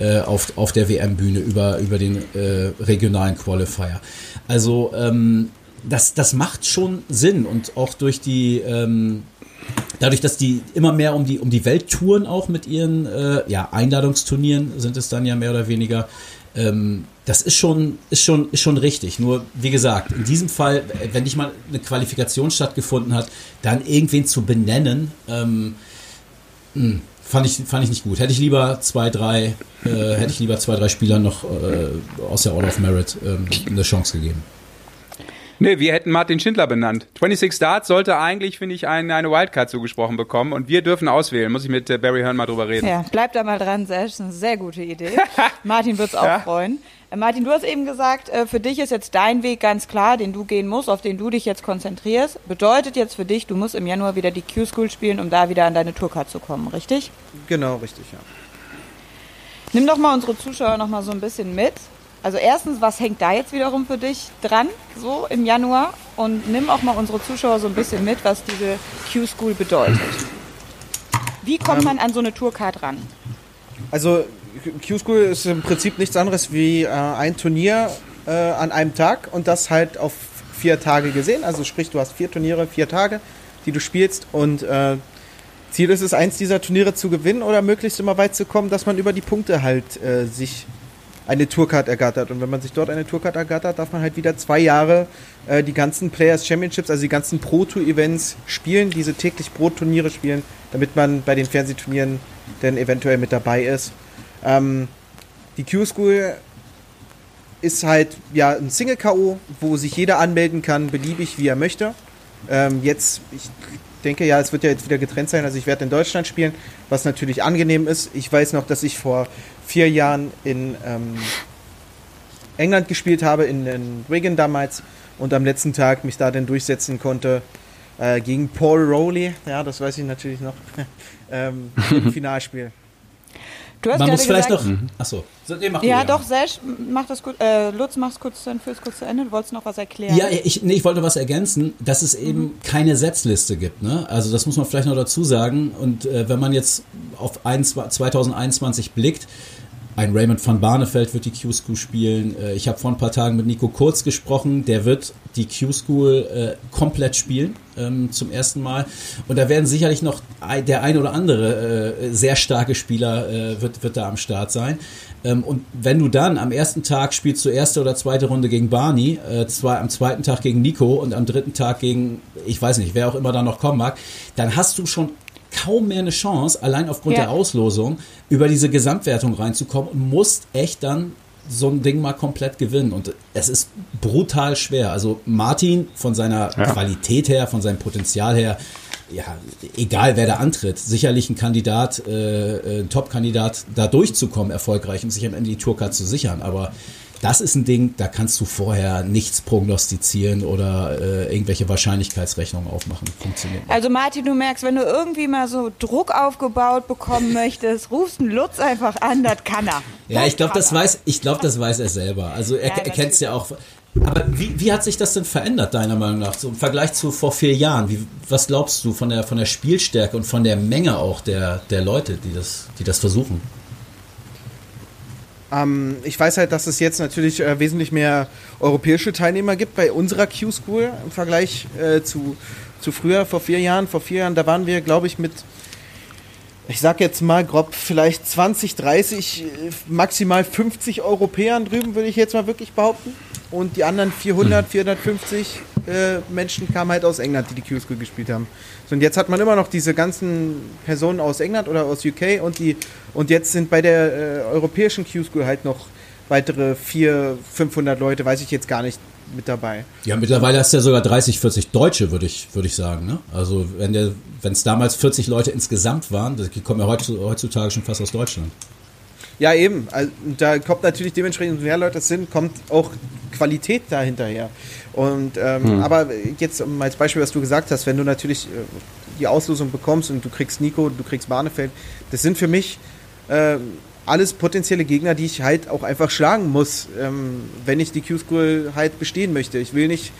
äh, auf, auf der WM-Bühne über, über den äh, regionalen Qualifier. Also ähm, das, das macht schon Sinn und auch durch die ähm, dadurch, dass die immer mehr um die um die Welt touren auch mit ihren äh, ja, Einladungsturnieren sind es dann ja mehr oder weniger ähm, das ist schon, ist, schon, ist schon richtig. Nur, wie gesagt, in diesem Fall, wenn nicht mal eine Qualifikation stattgefunden hat, dann irgendwen zu benennen, ähm, mh, hm, fand, ich, fand ich nicht gut. Hätte ich lieber zwei, drei, äh, hätte ich lieber zwei, drei Spielern noch äh, aus der Order of Merit ähm, eine Chance gegeben. Nee, wir hätten Martin Schindler benannt. 26 Starts sollte eigentlich, finde ich, ein, eine Wildcard zugesprochen bekommen und wir dürfen auswählen. Muss ich mit äh, Barry Hearn mal drüber reden. Ja, bleib da mal dran, ist eine sehr gute Idee. Martin wird es auch ja. freuen. Äh, Martin, du hast eben gesagt, äh, für dich ist jetzt dein Weg ganz klar, den du gehen musst, auf den du dich jetzt konzentrierst. Bedeutet jetzt für dich, du musst im Januar wieder die Q-School spielen, um da wieder an deine Tourcard zu kommen, richtig? Genau, richtig, ja. Nimm doch mal unsere Zuschauer noch mal so ein bisschen mit. Also erstens, was hängt da jetzt wiederum für dich dran, so im Januar? Und nimm auch mal unsere Zuschauer so ein bisschen mit, was diese Q-School bedeutet. Wie kommt ähm, man an so eine Tourcard ran? Also Q-School ist im Prinzip nichts anderes wie äh, ein Turnier äh, an einem Tag und das halt auf vier Tage gesehen. Also sprich, du hast vier Turniere, vier Tage, die du spielst und äh, Ziel ist es, eins dieser Turniere zu gewinnen oder möglichst immer weit zu kommen, dass man über die Punkte halt äh, sich eine Tourcard ergattert. Und wenn man sich dort eine Tourcard ergattert, darf man halt wieder zwei Jahre äh, die ganzen Players Championships, also die ganzen Pro Tour Events spielen, diese täglich Pro Turniere spielen, damit man bei den Fernsehturnieren dann eventuell mit dabei ist. Ähm, die Q-School ist halt ja ein Single-K.O., wo sich jeder anmelden kann, beliebig wie er möchte. Ähm, jetzt, ich denke ja, es wird ja jetzt wieder getrennt sein. Also ich werde in Deutschland spielen, was natürlich angenehm ist. Ich weiß noch, dass ich vor vier Jahren in ähm, England gespielt habe, in, in Wigan damals, und am letzten Tag mich da dann durchsetzen konnte äh, gegen Paul Rowley. Ja, das weiß ich natürlich noch. ähm, Im Finalspiel. Du hast Man muss vielleicht gesagt, noch. Achso. So, nee, mach Ja, du, doch, Sesh, mach das gut. Äh, Lutz, mach's kurz Ende, führ's kurz zu Ende. Du wolltest noch was erklären. Ja, ich, nee, ich wollte was ergänzen, dass es eben keine Setzliste gibt. Ne? Also das muss man vielleicht noch dazu sagen. Und äh, wenn man jetzt auf ein, 2021 blickt, ein Raymond van Barneveld wird die Q-School spielen. Äh, ich habe vor ein paar Tagen mit Nico Kurz gesprochen. Der wird die Q-School äh, komplett spielen ähm, zum ersten Mal. Und da werden sicherlich noch der ein oder andere äh, sehr starke Spieler äh, wird, wird da am Start sein. Ähm, und wenn du dann am ersten Tag spielst du erste oder zweite Runde gegen Barney, äh, zwei, am zweiten Tag gegen Nico und am dritten Tag gegen, ich weiß nicht, wer auch immer da noch kommen mag, dann hast du schon kaum mehr eine Chance, allein aufgrund Ja. der Auslosung, über diese Gesamtwertung reinzukommen und musst echt dann so ein Ding mal komplett gewinnen. Und es ist brutal schwer. Also Martin von seiner Qualität her, von seinem Potenzial her, ja, egal wer da antritt, sicherlich ein Kandidat, äh, ein Top-Kandidat, da durchzukommen erfolgreich und sich am Ende die Tourcard zu sichern. Aber das ist ein Ding, da kannst du vorher nichts prognostizieren oder äh, irgendwelche Wahrscheinlichkeitsrechnungen aufmachen. Funktioniert nicht. Also Martin, du merkst, wenn du irgendwie mal so Druck aufgebaut bekommen möchtest, rufst einen Lutz einfach an, das kann er. Ja, ich glaube, das weiß, ich glaube, das weiß er selber. Also er, Ja, er kennt es ja auch. Aber wie, wie hat sich das denn verändert, deiner Meinung nach, so im Vergleich zu vor vier Jahren? Wie, was glaubst du von der, von der Spielstärke und von der Menge auch der, der Leute, die das, die das versuchen? Ähm, ich weiß halt, dass es jetzt natürlich äh, wesentlich mehr europäische Teilnehmer gibt bei unserer Q-School im Vergleich äh, zu, zu früher, vor vier Jahren. Vor vier Jahren, da waren wir, glaube ich, mit, ich sag jetzt mal grob, vielleicht 20, 30, äh, maximal 50 Europäern drüben, würde ich jetzt mal wirklich behaupten. Und die anderen 400, 450 äh, Menschen kamen halt aus England, die die Q-School gespielt haben. So, und jetzt hat man immer noch diese ganzen Personen aus England oder aus UK und die und jetzt sind bei der äh, europäischen Q-School halt noch weitere 400, 500 Leute, weiß ich jetzt gar nicht, mit dabei. Ja, mittlerweile hast du ja sogar 30, 40 Deutsche, würde ich, würde ich sagen. Ne? Also wenn es damals 40 Leute insgesamt waren, die kommen ja heutzu- heutzutage schon fast aus Deutschland. Ja, eben. Also, da kommt natürlich dementsprechend, mehr Leute es sind, kommt auch Qualität dahinterher. Und ähm, aber jetzt um als Beispiel, was du gesagt hast, wenn du natürlich äh, die Auslosung bekommst und du kriegst Nico, du kriegst Barnefeld, das sind für mich ähm, alles potenzielle Gegner, die ich halt auch einfach schlagen muss, ähm, wenn ich die Q-School halt bestehen möchte. Ich will nicht,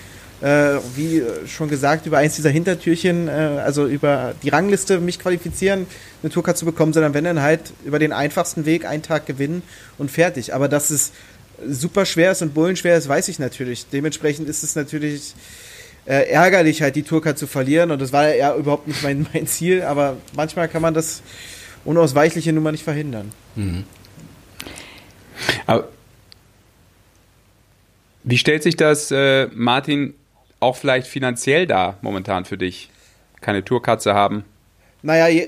äh, wie schon gesagt, über eins dieser Hintertürchen, äh, also über die Rangliste mich qualifizieren, eine Tourcard zu bekommen, sondern wenn dann halt über den einfachsten Weg einen Tag gewinnen und fertig. Aber dass es super schwer ist und bullenschwer ist, weiß ich natürlich. Dementsprechend ist es natürlich äh, ärgerlich, halt die Tourcard zu verlieren und das war ja überhaupt nicht mein, mein Ziel, aber manchmal kann man das Unausweichliche nun mal nicht verhindern. Aber wie stellt sich das, äh, Martin, auch vielleicht finanziell dar momentan für dich? Keine Tourkatze haben? Naja,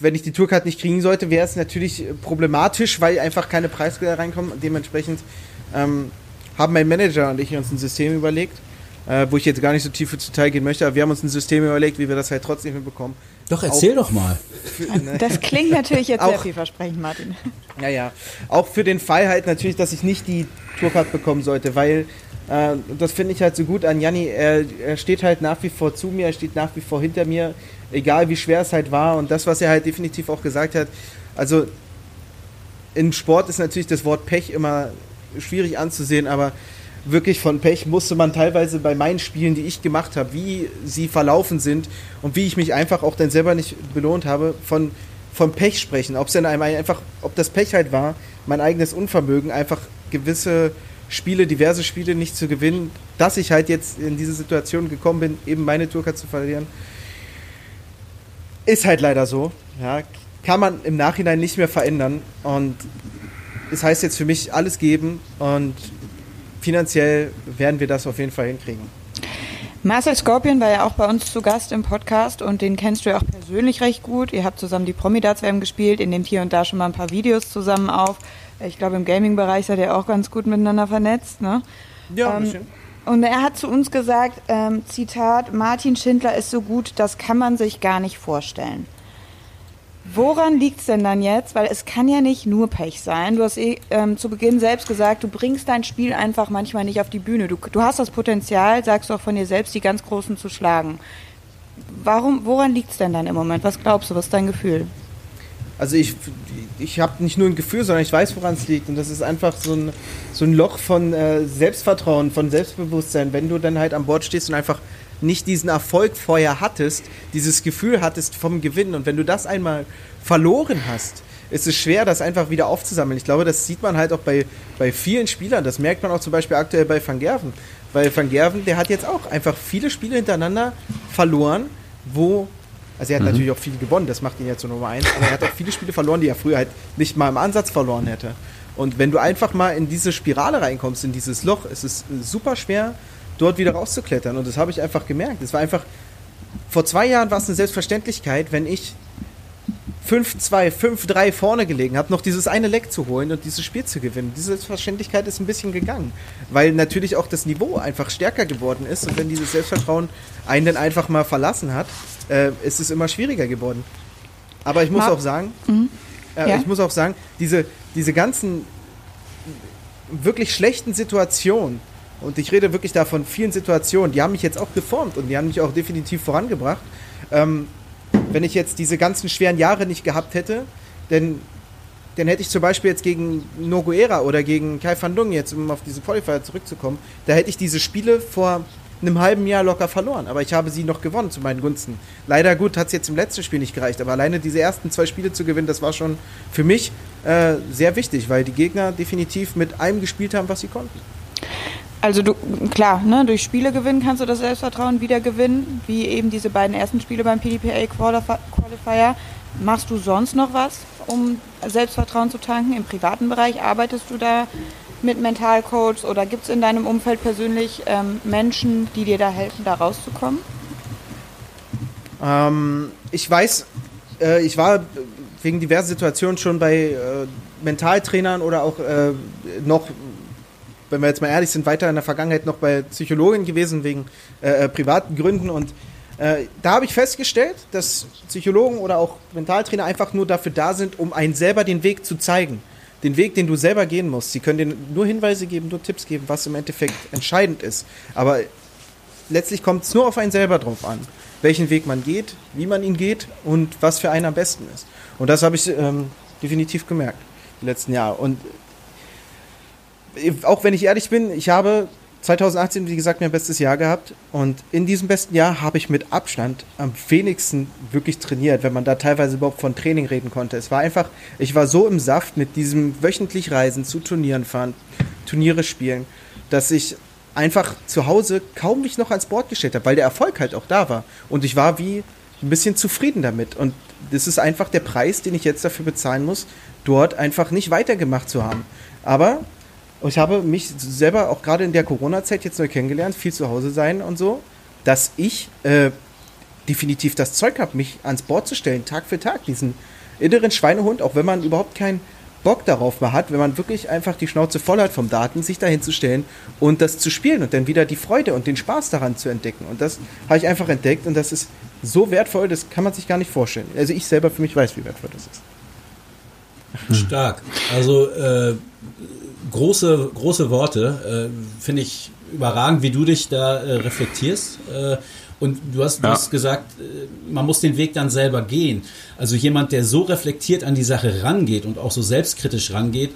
wenn ich die Tourcard nicht kriegen sollte, wäre es natürlich äh, problematisch, weil einfach keine Preisgelder reinkommen. Dementsprechend ähm, haben mein Manager und ich uns ein System überlegt, äh, wo ich jetzt gar nicht so tief ins Detail gehen möchte, aber wir haben uns ein System überlegt, wie wir das halt trotzdem hinbekommen. Doch, erzähl Auch- doch mal. Für, ne? Das klingt natürlich jetzt sehr Auch- vielversprechend, Martin. Ja, ja. Auch für den Fall halt natürlich, dass ich nicht die Tourcard bekommen sollte, weil äh, das finde ich halt so gut an Janni. Er, er steht halt nach wie vor zu mir, er steht nach wie vor hinter mir, egal wie schwer es halt war. Und das, was er halt definitiv auch gesagt hat, also im Sport ist natürlich das Wort Pech immer schwierig anzusehen, aber wirklich von Pech musste man teilweise bei meinen Spielen, die ich gemacht habe, wie sie verlaufen sind und wie ich mich einfach auch dann selber nicht belohnt habe, von, von Pech sprechen. Ob es denn einmal einfach, ob das Pech halt war, mein eigenes Unvermögen, einfach gewisse Spiele, diverse Spiele nicht zu gewinnen, dass ich halt jetzt in diese Situation gekommen bin, eben meine Tourcard zu verlieren. Ist halt leider so. Ja, kann man im Nachhinein nicht mehr verändern. Und es heißt jetzt für mich alles geben und finanziell werden wir das auf jeden Fall hinkriegen. Marcel Scorpion war ja auch bei uns zu Gast im Podcast und den kennst du ja auch persönlich recht gut. Ihr habt zusammen die Promi-Darts WM gespielt, ihr nehmt hier und da schon mal ein paar Videos zusammen auf. Ich glaube, im Gaming-Bereich seid ihr auch ganz gut miteinander vernetzt, ne? Ja, Ähm, ein bisschen. Und er hat zu uns gesagt, ähm, Zitat, Martin Schindler ist so gut, das kann man sich gar nicht vorstellen. Woran liegt's denn dann jetzt? Weil es kann ja nicht nur Pech sein. Du hast eh ähm, zu Beginn selbst gesagt, du bringst dein Spiel einfach manchmal nicht auf die Bühne. Du, du hast das Potenzial, sagst du auch von dir selbst, die ganz Großen zu schlagen. Warum, woran liegt's denn dann im Moment? Was glaubst du, was ist dein Gefühl? Also ich, ich habe nicht nur ein Gefühl, sondern ich weiß, woran es liegt. Und das ist einfach so ein, so ein Loch von äh, Selbstvertrauen, von Selbstbewusstsein. Wenn du dann halt an Bord stehst und einfach nicht diesen Erfolg vorher hattest, dieses Gefühl hattest vom Gewinnen. Und wenn du das einmal verloren hast, ist es schwer, das einfach wieder aufzusammeln. Ich glaube, das sieht man halt auch bei, bei vielen Spielern. Das merkt man auch zum Beispiel aktuell bei Van Gerven. Weil Van Gerven, der hat jetzt auch einfach viele Spiele hintereinander verloren, wo also er hat natürlich auch viel gewonnen, das macht ihn jetzt zur Nummer 1, aber er hat auch viele Spiele verloren, die er früher halt nicht mal im Ansatz verloren hätte. Und wenn du einfach mal in diese Spirale reinkommst, in dieses Loch, ist es super schwer, dort wieder rauszuklettern. Und das habe ich einfach gemerkt. Es war einfach, vor zwei Jahren war es eine Selbstverständlichkeit, wenn ich 5-2, 5-3 vorne gelegen habe, noch dieses eine Leck zu holen und dieses Spiel zu gewinnen. Diese Selbstverständlichkeit ist ein bisschen gegangen, weil natürlich auch das Niveau einfach stärker geworden ist und wenn dieses Selbstvertrauen einen dann einfach mal verlassen hat, äh, ist es immer schwieriger geworden. Aber ich muss Ma- auch sagen, äh, Ja? ich muss auch sagen, diese, diese ganzen wirklich schlechten Situationen, und ich rede wirklich da von vielen Situationen, die haben mich jetzt auch geformt und die haben mich auch definitiv vorangebracht. Ähm, wenn ich jetzt diese ganzen schweren Jahre nicht gehabt hätte, denn dann hätte ich zum Beispiel jetzt gegen Noguera oder gegen Kai van Dung, jetzt um auf diesen Qualifier zurückzukommen, da hätte ich diese Spiele vor einem halben Jahr locker verloren. Aber ich habe sie noch gewonnen zu meinen Gunsten. Leider gut hat es jetzt im letzten Spiel nicht gereicht, aber alleine diese ersten zwei Spiele zu gewinnen, das war schon für mich äh, sehr wichtig, weil die Gegner definitiv mit allem gespielt haben, was sie konnten. Also du, klar, ne, durch Spiele gewinnen kannst du das Selbstvertrauen wieder gewinnen, wie eben diese beiden ersten Spiele beim PDPA Qualifi- Qualifier. Machst du sonst noch was, um Selbstvertrauen zu tanken? Im privaten Bereich arbeitest du da mit Mentalcoach oder gibt es in deinem Umfeld persönlich ähm, Menschen, die dir da helfen, da rauszukommen? Ähm, ich weiß, äh, ich war wegen diverser Situationen schon bei äh, Mentaltrainern oder auch äh, noch, wenn wir jetzt mal ehrlich sind, weiter in der Vergangenheit noch bei Psychologen gewesen wegen äh, äh, privaten Gründen und äh, da habe ich festgestellt, dass Psychologen oder auch Mentaltrainer einfach nur dafür da sind, um einen selber den Weg zu zeigen. Den Weg, den du selber gehen musst. Sie können dir nur Hinweise geben, nur Tipps geben, was im Endeffekt entscheidend ist. Aber letztlich kommt es nur auf einen selber drauf an, welchen Weg man geht, wie man ihn geht und was für einen am besten ist. Und das habe ich ähm, definitiv gemerkt die letzten Jahre. Und äh, auch wenn ich ehrlich bin, ich habe 2018, wie gesagt, mein bestes Jahr gehabt. Und in diesem besten Jahr habe ich mit Abstand am wenigsten wirklich trainiert, wenn man da teilweise überhaupt von Training reden konnte. Es war einfach, ich war so im Saft mit diesem wöchentlich Reisen, zu Turnieren fahren, Turniere spielen, dass ich einfach zu Hause kaum mich noch ans Board gestellt habe, weil der Erfolg halt auch da war. Und ich war wie ein bisschen zufrieden damit. Und das ist einfach der Preis, den ich jetzt dafür bezahlen muss, dort einfach nicht weitergemacht zu haben. Aber ich habe mich selber auch gerade in der Corona-Zeit jetzt neu kennengelernt, viel zu Hause sein und so, dass ich äh, definitiv das Zeug habe, mich ans Board zu stellen, Tag für Tag, diesen inneren Schweinehund, auch wenn man überhaupt keinen Bock darauf mal hat, wenn man wirklich einfach die Schnauze voll hat vom Daten, sich dahin zu stellen und das zu spielen und dann wieder die Freude und den Spaß daran zu entdecken. Und das habe ich einfach entdeckt und das ist so wertvoll, das kann man sich gar nicht vorstellen. Also ich selber für mich weiß, wie wertvoll das ist. Stark. Also äh, große, große Worte. Äh, Finde ich überragend, wie du dich da äh, reflektierst. Äh, und du hast, du Ja. hast gesagt, äh, man muss den Weg dann selber gehen. Also jemand, der so reflektiert an die Sache rangeht und auch so selbstkritisch rangeht,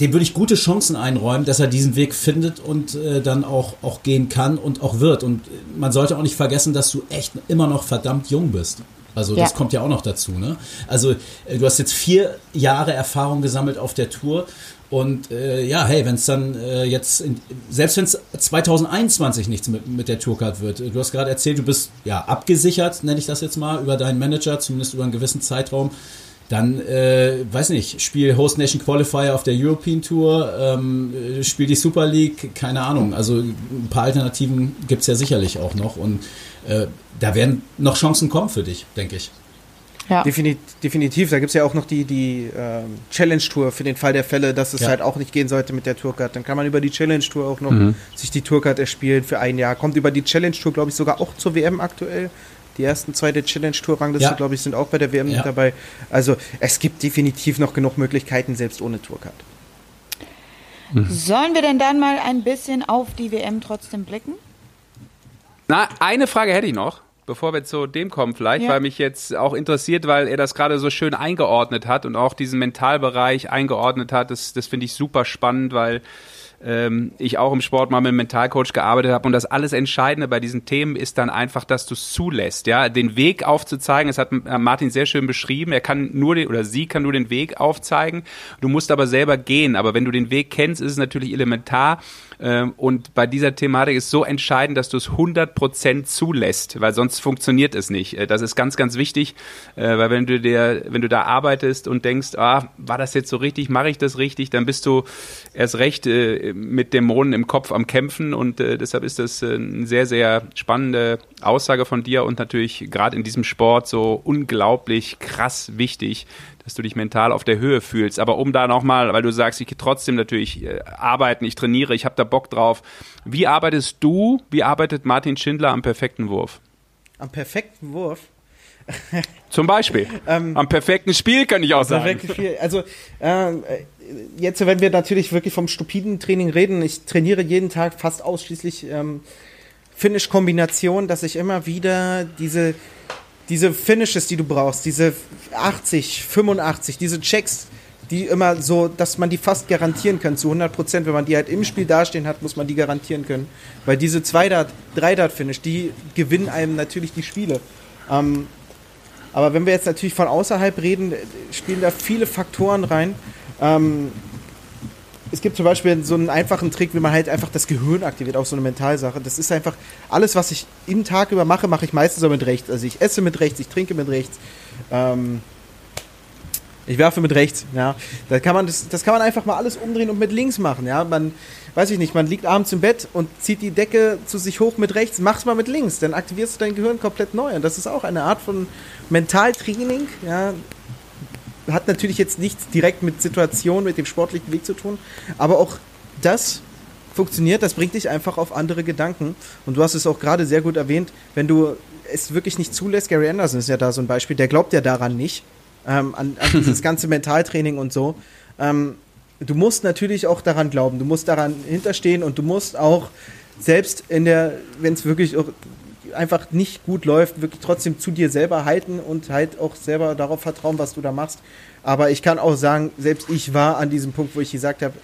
dem würde ich gute Chancen einräumen, dass er diesen Weg findet und äh, dann auch, auch gehen kann und auch wird. Und man sollte auch nicht vergessen, dass du echt immer noch verdammt jung bist. Also das Ja. kommt ja auch noch dazu. Ne? Also äh, du hast jetzt vier Jahre Erfahrung gesammelt auf der Tour. Und äh, ja, hey, wenn es dann äh, jetzt, in, selbst wenn es 2021 nichts mit, mit der Tourcard wird, äh, du hast gerade erzählt, du bist ja abgesichert, nenne ich das jetzt mal, über deinen Manager, zumindest über einen gewissen Zeitraum. Dann, äh, weiß nicht, spiel Host Nation Qualifier auf der European Tour, ähm, spiel die Super League, keine Ahnung. Also ein paar Alternativen gibt's ja sicherlich auch noch und äh, da werden noch Chancen kommen für dich, denke ich. Ja. Definit, definitiv, da gibt's ja auch noch die, die ähm, Challenge-Tour für den Fall der Fälle, dass es ja. halt auch nicht gehen sollte mit der Tourcard. Dann kann man über die Challenge-Tour auch noch mhm. sich die Tourcard erspielen für ein Jahr. Kommt über die Challenge-Tour, glaube ich, sogar auch zur WM aktuell. Die ersten zwei der Challenge-Tour-Rangliste, ja. glaube ich, sind auch bei der WM ja. mit dabei. Also es gibt definitiv noch genug Möglichkeiten, selbst ohne Tourcard. Mhm. Sollen wir denn dann mal ein bisschen auf die WM trotzdem blicken? Na, eine Frage hätte ich noch bevor wir zu dem kommen vielleicht, ja. weil mich jetzt auch interessiert, weil er das gerade so schön eingeordnet hat und auch diesen Mentalbereich eingeordnet hat. Das, das finde ich super spannend, weil ähm, ich auch im Sport mal mit einem Mentalcoach gearbeitet habe und das alles Entscheidende bei diesen Themen ist dann einfach, dass du es zulässt, ja, den Weg aufzuzeigen. Das hat Martin sehr schön beschrieben. Er kann nur den oder sie kann nur den Weg aufzeigen. Du musst aber selber gehen. Aber wenn du den Weg kennst, ist es natürlich elementar. Ähm, und bei dieser Thematik ist so entscheidend, dass du es 100% zulässt, weil sonst funktioniert es nicht. Äh, das ist ganz, ganz wichtig, äh, weil wenn du dir, wenn du da arbeitest und denkst, ah, war das jetzt so richtig, mache ich das richtig, dann bist du erst recht äh, mit Dämonen im Kopf am Kämpfen und deshalb ist das eine sehr, sehr spannende Aussage von dir und natürlich gerade in diesem Sport so unglaublich krass wichtig, dass du dich mental auf der Höhe fühlst. Aber um da nochmal, weil du sagst, ich gehe trotzdem natürlich äh, arbeiten, ich trainiere, ich habe da Bock drauf. Wie arbeitest du, wie arbeitet Martin Schindler am perfekten Wurf? Am perfekten Wurf? Zum Beispiel. ähm, am perfekten Spiel kann ich auch sagen. Spiel. Also äh, jetzt, wenn wir natürlich wirklich vom stupiden Training reden, ich trainiere jeden Tag fast ausschließlich ähm, Finish-Kombination, dass ich immer wieder diese diese Finishes, die du brauchst, diese 80, 85, diese Checks, die immer so, dass man die fast garantieren kann zu 100 Prozent. Wenn man die halt im Spiel dastehen hat, muss man die garantieren können. Weil diese 2-Dart, 3-Dart-Finish, die gewinnen einem natürlich die Spiele. Ähm, aber wenn wir jetzt natürlich von außerhalb reden, spielen da viele Faktoren rein. Ähm, es gibt zum Beispiel so einen einfachen Trick, wie man halt einfach das Gehirn aktiviert, auch so eine Mentalsache. Das ist einfach, alles, was ich im Tag über mache, mache ich meistens so mit rechts. Also ich esse mit rechts, ich trinke mit rechts. Ähm, ich werfe mit rechts, ja. Da kann man das, das kann man einfach mal alles umdrehen und mit links machen, ja. Man, weiß ich nicht, man liegt abends im Bett und zieht die Decke zu sich hoch mit rechts, mach's mal mit links, dann aktivierst du dein Gehirn komplett neu. Und das ist auch eine Art von Mentaltraining, ja, hat natürlich jetzt nichts direkt mit Situation, mit dem sportlichen Weg zu tun, aber auch das funktioniert, das bringt dich einfach auf andere Gedanken. Und du hast es auch gerade sehr gut erwähnt, wenn du es wirklich nicht zulässt, Gary Anderson ist ja da so ein Beispiel, der glaubt ja daran nicht, ähm, an, an dieses ganze Mentaltraining und so. Ähm, du musst natürlich auch daran glauben, du musst daran hinterstehen und du musst auch selbst in der, wenn es wirklich auch einfach nicht gut läuft, wirklich trotzdem zu dir selber halten und halt auch selber darauf vertrauen, was du da machst. Aber ich kann auch sagen, selbst ich war an diesem Punkt, wo ich gesagt habe,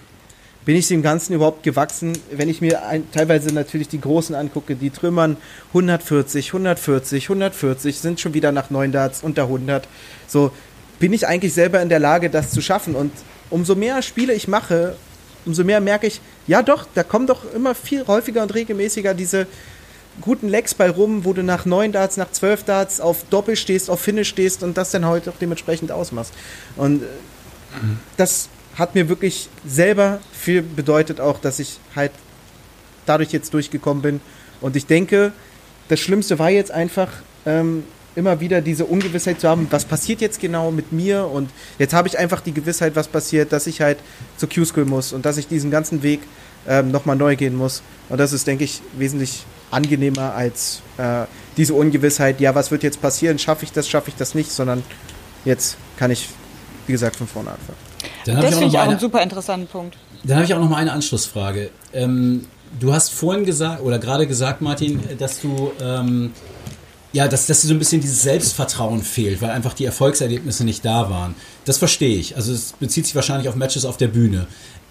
bin ich dem Ganzen überhaupt gewachsen? Wenn ich mir ein, teilweise natürlich die Großen angucke, die trümmern 140, 140, 140, sind schon wieder nach 9 Darts unter 100. So, bin ich eigentlich selber in der Lage, das zu schaffen? Und umso mehr Spiele ich mache, umso mehr merke ich, ja doch, da kommen doch immer viel häufiger und regelmäßiger diese guten Legs bei rum, wo du nach 9 Darts, nach 12 Darts auf Doppel stehst, auf Finish stehst und das dann heute auch dementsprechend ausmachst. Und mhm. das hat mir wirklich selber viel bedeutet auch, dass ich halt dadurch jetzt durchgekommen bin. Und ich denke, das Schlimmste war jetzt einfach, ähm, immer wieder diese Ungewissheit zu haben, was passiert jetzt genau mit mir und jetzt habe ich einfach die Gewissheit, was passiert, dass ich halt zur Q-School muss und dass ich diesen ganzen Weg ähm, nochmal neu gehen muss. Und das ist, denke ich, wesentlich angenehmer als äh, diese Ungewissheit, ja, was wird jetzt passieren, schaffe ich das, schaffe ich das nicht, sondern jetzt kann ich, wie gesagt, von vorne anfangen. Dann das finde ich auch eine, einen super interessanten Punkt. Dann habe ich auch noch mal eine Anschlussfrage. Ähm, du hast vorhin gesagt, oder gerade gesagt, Martin, dass du ähm, ja, dass, dass dir so ein bisschen dieses Selbstvertrauen fehlt, weil einfach die Erfolgserlebnisse nicht da waren. Das verstehe ich. Also es bezieht sich wahrscheinlich auf Matches auf der Bühne.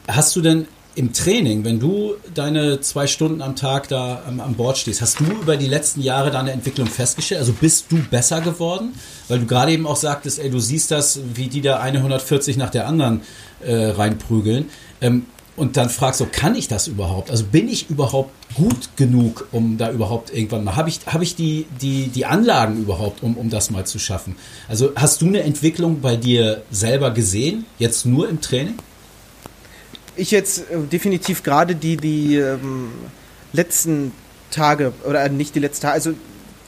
Hast du denn im Training, wenn du deine zwei Stunden am Tag da am, am Board stehst, hast du über die letzten Jahre deine Entwicklung festgestellt? Also bist du besser geworden? Weil du gerade eben auch sagtest, ey, du siehst das, wie die da eine 140 nach der anderen äh, reinprügeln. Ähm, und dann fragst so, kann ich das überhaupt? Also bin ich überhaupt gut genug, um da überhaupt irgendwann mal, habe ich, hab ich die, die, die Anlagen überhaupt, um, um das mal zu schaffen? Also hast du eine Entwicklung bei dir selber gesehen, jetzt nur im Training? Ich jetzt äh, definitiv gerade die, die ähm, letzten Tage, oder äh, nicht die letzten Tage, also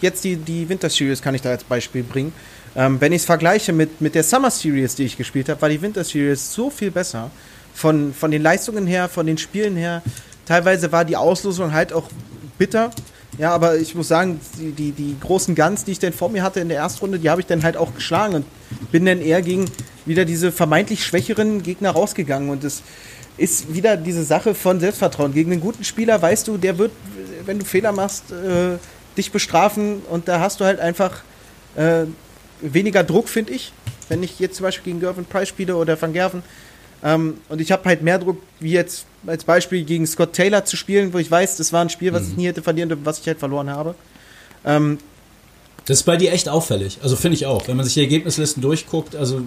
jetzt die, die Winter Series kann ich da als Beispiel bringen. Ähm, wenn ich es vergleiche mit, mit der Summer Series, die ich gespielt habe, war die Winter Series so viel besser. Von, von den Leistungen her, von den Spielen her. Teilweise war die Auslosung halt auch bitter. Ja, aber ich muss sagen, die, die, die großen Guns, die ich dann vor mir hatte in der Erstrunde, die habe ich dann halt auch geschlagen und bin dann eher gegen wieder diese vermeintlich schwächeren Gegner rausgegangen. Und es ist wieder diese Sache von Selbstvertrauen. Gegen einen guten Spieler weißt du, der wird, wenn du Fehler machst, äh, dich bestrafen und da hast du halt einfach äh, weniger Druck, finde ich. Wenn ich jetzt zum Beispiel gegen Gervin Price spiele oder Van Gerven. Ähm, und ich habe halt mehr Druck, wie jetzt als Beispiel gegen Scott Taylor zu spielen, wo ich weiß, das war ein Spiel, was Mhm. ich nie hätte verlieren dürfen, was ich halt verloren habe. Ähm, Das ist bei dir echt auffällig. Also finde ich auch. Wenn man sich die Ergebnislisten durchguckt, also äh,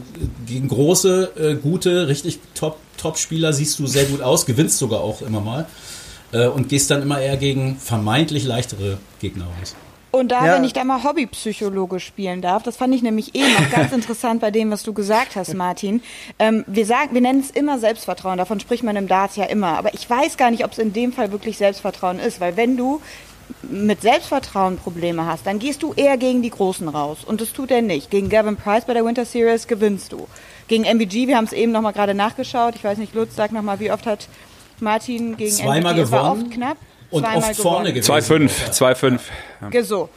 gegen große, äh, gute, richtig Top- Top-Spieler siehst du sehr gut aus, gewinnst sogar auch immer mal. Äh, und gehst dann immer eher gegen vermeintlich leichtere Gegner aus. Und da, Ja. wenn ich da mal Hobbypsychologe spielen darf, das fand ich nämlich eh noch ganz interessant bei dem, was du gesagt hast, Martin. Ähm, wir sagen, wir nennen es immer Selbstvertrauen, davon spricht man im Darts ja immer. Aber ich weiß gar nicht, ob es in dem Fall wirklich Selbstvertrauen ist, weil wenn du mit Selbstvertrauen Probleme hast, dann gehst du eher gegen die Großen raus. Und das tut er nicht. Gegen Gavin Price bei der Winter Series gewinnst du. Gegen MVG, wir haben es eben nochmal gerade nachgeschaut. Ich weiß nicht, Lutz, sag nochmal, wie oft hat Martin gegen Zweimal MVG? War gewonnen oft knapp. Und Zweimal oft vorne gewonnen. gewesen. 2-5, 2-5. Ge- So.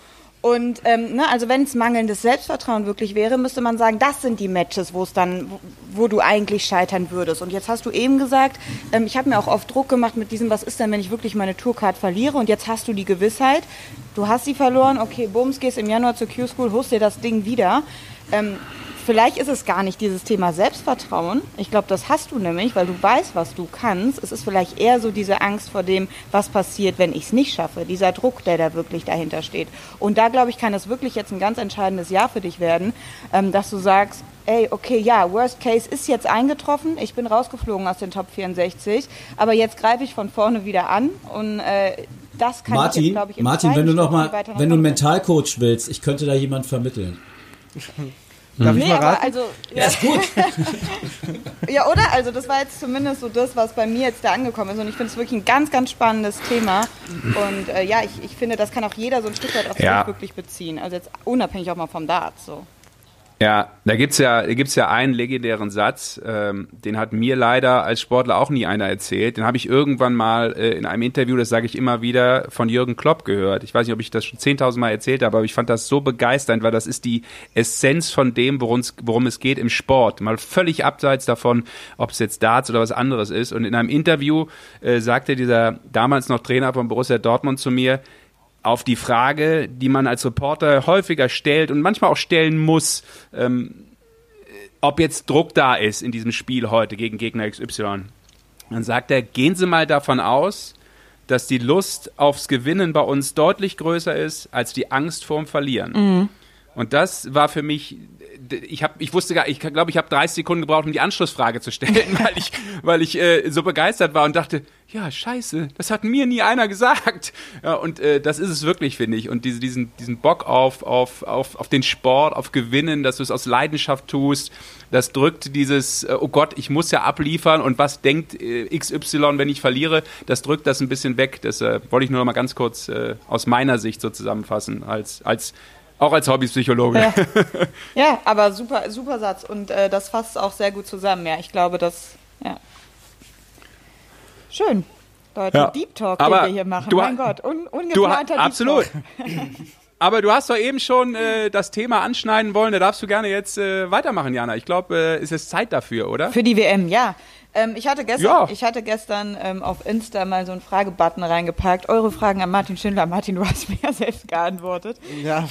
Und ähm, ne, also wenn es mangelndes Selbstvertrauen wirklich wäre, müsste man sagen, das sind die Matches, wo es dann, wo, du eigentlich scheitern würdest. Und jetzt hast du eben gesagt, ähm, ich habe mir auch oft Druck gemacht mit diesem, was ist denn, wenn ich wirklich meine Tourcard verliere? Und jetzt hast du die Gewissheit, du hast sie verloren, okay, bums, gehst im Januar zur Q-School, holst dir das Ding wieder. Ähm, Vielleicht ist es gar nicht dieses Thema Selbstvertrauen. Ich glaube, das hast du nämlich, weil du weißt, was du kannst. Es ist vielleicht eher so diese Angst vor dem, was passiert, wenn ich es nicht schaffe. Dieser Druck, der da wirklich dahinter steht. Und da, glaube ich, kann es wirklich jetzt ein ganz entscheidendes Jahr für dich werden, ähm, dass du sagst, ey, okay, ja, Worst Case ist jetzt eingetroffen. Ich bin rausgeflogen aus den Top 64. Aber jetzt greife ich von vorne wieder an. Und äh, das kann ich Martin, jetzt, glaube ich, im Martin, wenn du noch mal, wenn du einen. Mentalcoach willst, ich könnte da jemand vermitteln. Darf ich Nee, mal aber raten? also, Ja, ist gut. Ja, oder? Also das war jetzt zumindest so das, was bei mir jetzt da angekommen ist. Und ich finde es wirklich ein ganz, ganz spannendes Thema. Und äh, ja, ich, ich finde, das kann auch jeder so ein Stück weit auf Ja. sich wirklich beziehen. Also jetzt unabhängig auch mal vom Darts. So. Ja, da gibt's ja, da gibt's ja einen legendären Satz, ähm, den hat mir leider als Sportler auch nie einer erzählt. Den habe ich irgendwann mal äh, in einem Interview, das sage ich immer wieder, von Jürgen Klopp gehört. Ich weiß nicht, ob ich das schon 10.000 Mal erzählt habe, aber ich fand das so begeisternd, weil das ist die Essenz von dem, worum es geht im Sport. Mal völlig abseits davon, ob es jetzt Darts oder was anderes ist. Und in einem Interview äh, sagte dieser damals noch Trainer von Borussia Dortmund zu mir, auf die Frage, die man als Reporter häufiger stellt und manchmal auch stellen muss, ähm, ob jetzt Druck da ist in diesem Spiel heute gegen Gegner XY. Dann sagt er, gehen Sie mal davon aus, dass die Lust aufs Gewinnen bei uns deutlich größer ist als die Angst vorm Verlieren. Und das war für mich, ich habe, ich wusste gar, ich glaube, ich habe 30 Sekunden gebraucht, um die Anschlussfrage zu stellen, weil ich, weil ich äh, so begeistert war und dachte, ja, scheiße, das hat mir nie einer gesagt. Ja, und äh, das ist es wirklich, finde ich. Und diese, diesen, diesen Bock auf, auf, auf, auf den Sport, auf Gewinnen, dass du es aus Leidenschaft tust, das drückt dieses, äh, oh Gott, ich muss ja abliefern und was denkt äh, XY, wenn ich verliere, das drückt das ein bisschen weg. Das äh, wollte ich nur noch mal ganz kurz äh, aus meiner Sicht so zusammenfassen, als, als auch als Hobbypsychologe. Ja. ja, aber super, super Satz. Und äh, das fasst auch sehr gut zusammen. Ja, ich glaube, das, ja. Schön. Leute, Ja. Deep Talk, Aber den wir hier machen. du mein Gott, un Du, ungeplanter Deep absolut. Aber du hast doch eben schon äh, das Thema anschneiden wollen. Da darfst du gerne jetzt äh, weitermachen, Jana. Ich glaube, äh, es ist Zeit dafür, oder? Für die WM, ja. Ähm, ich hatte gestern, Ja. ich hatte gestern ähm, auf Insta mal so einen Fragebutton reingepackt. Eure Fragen an Martin Schindler. Martin, du hast mir ja selbst geantwortet. Ja.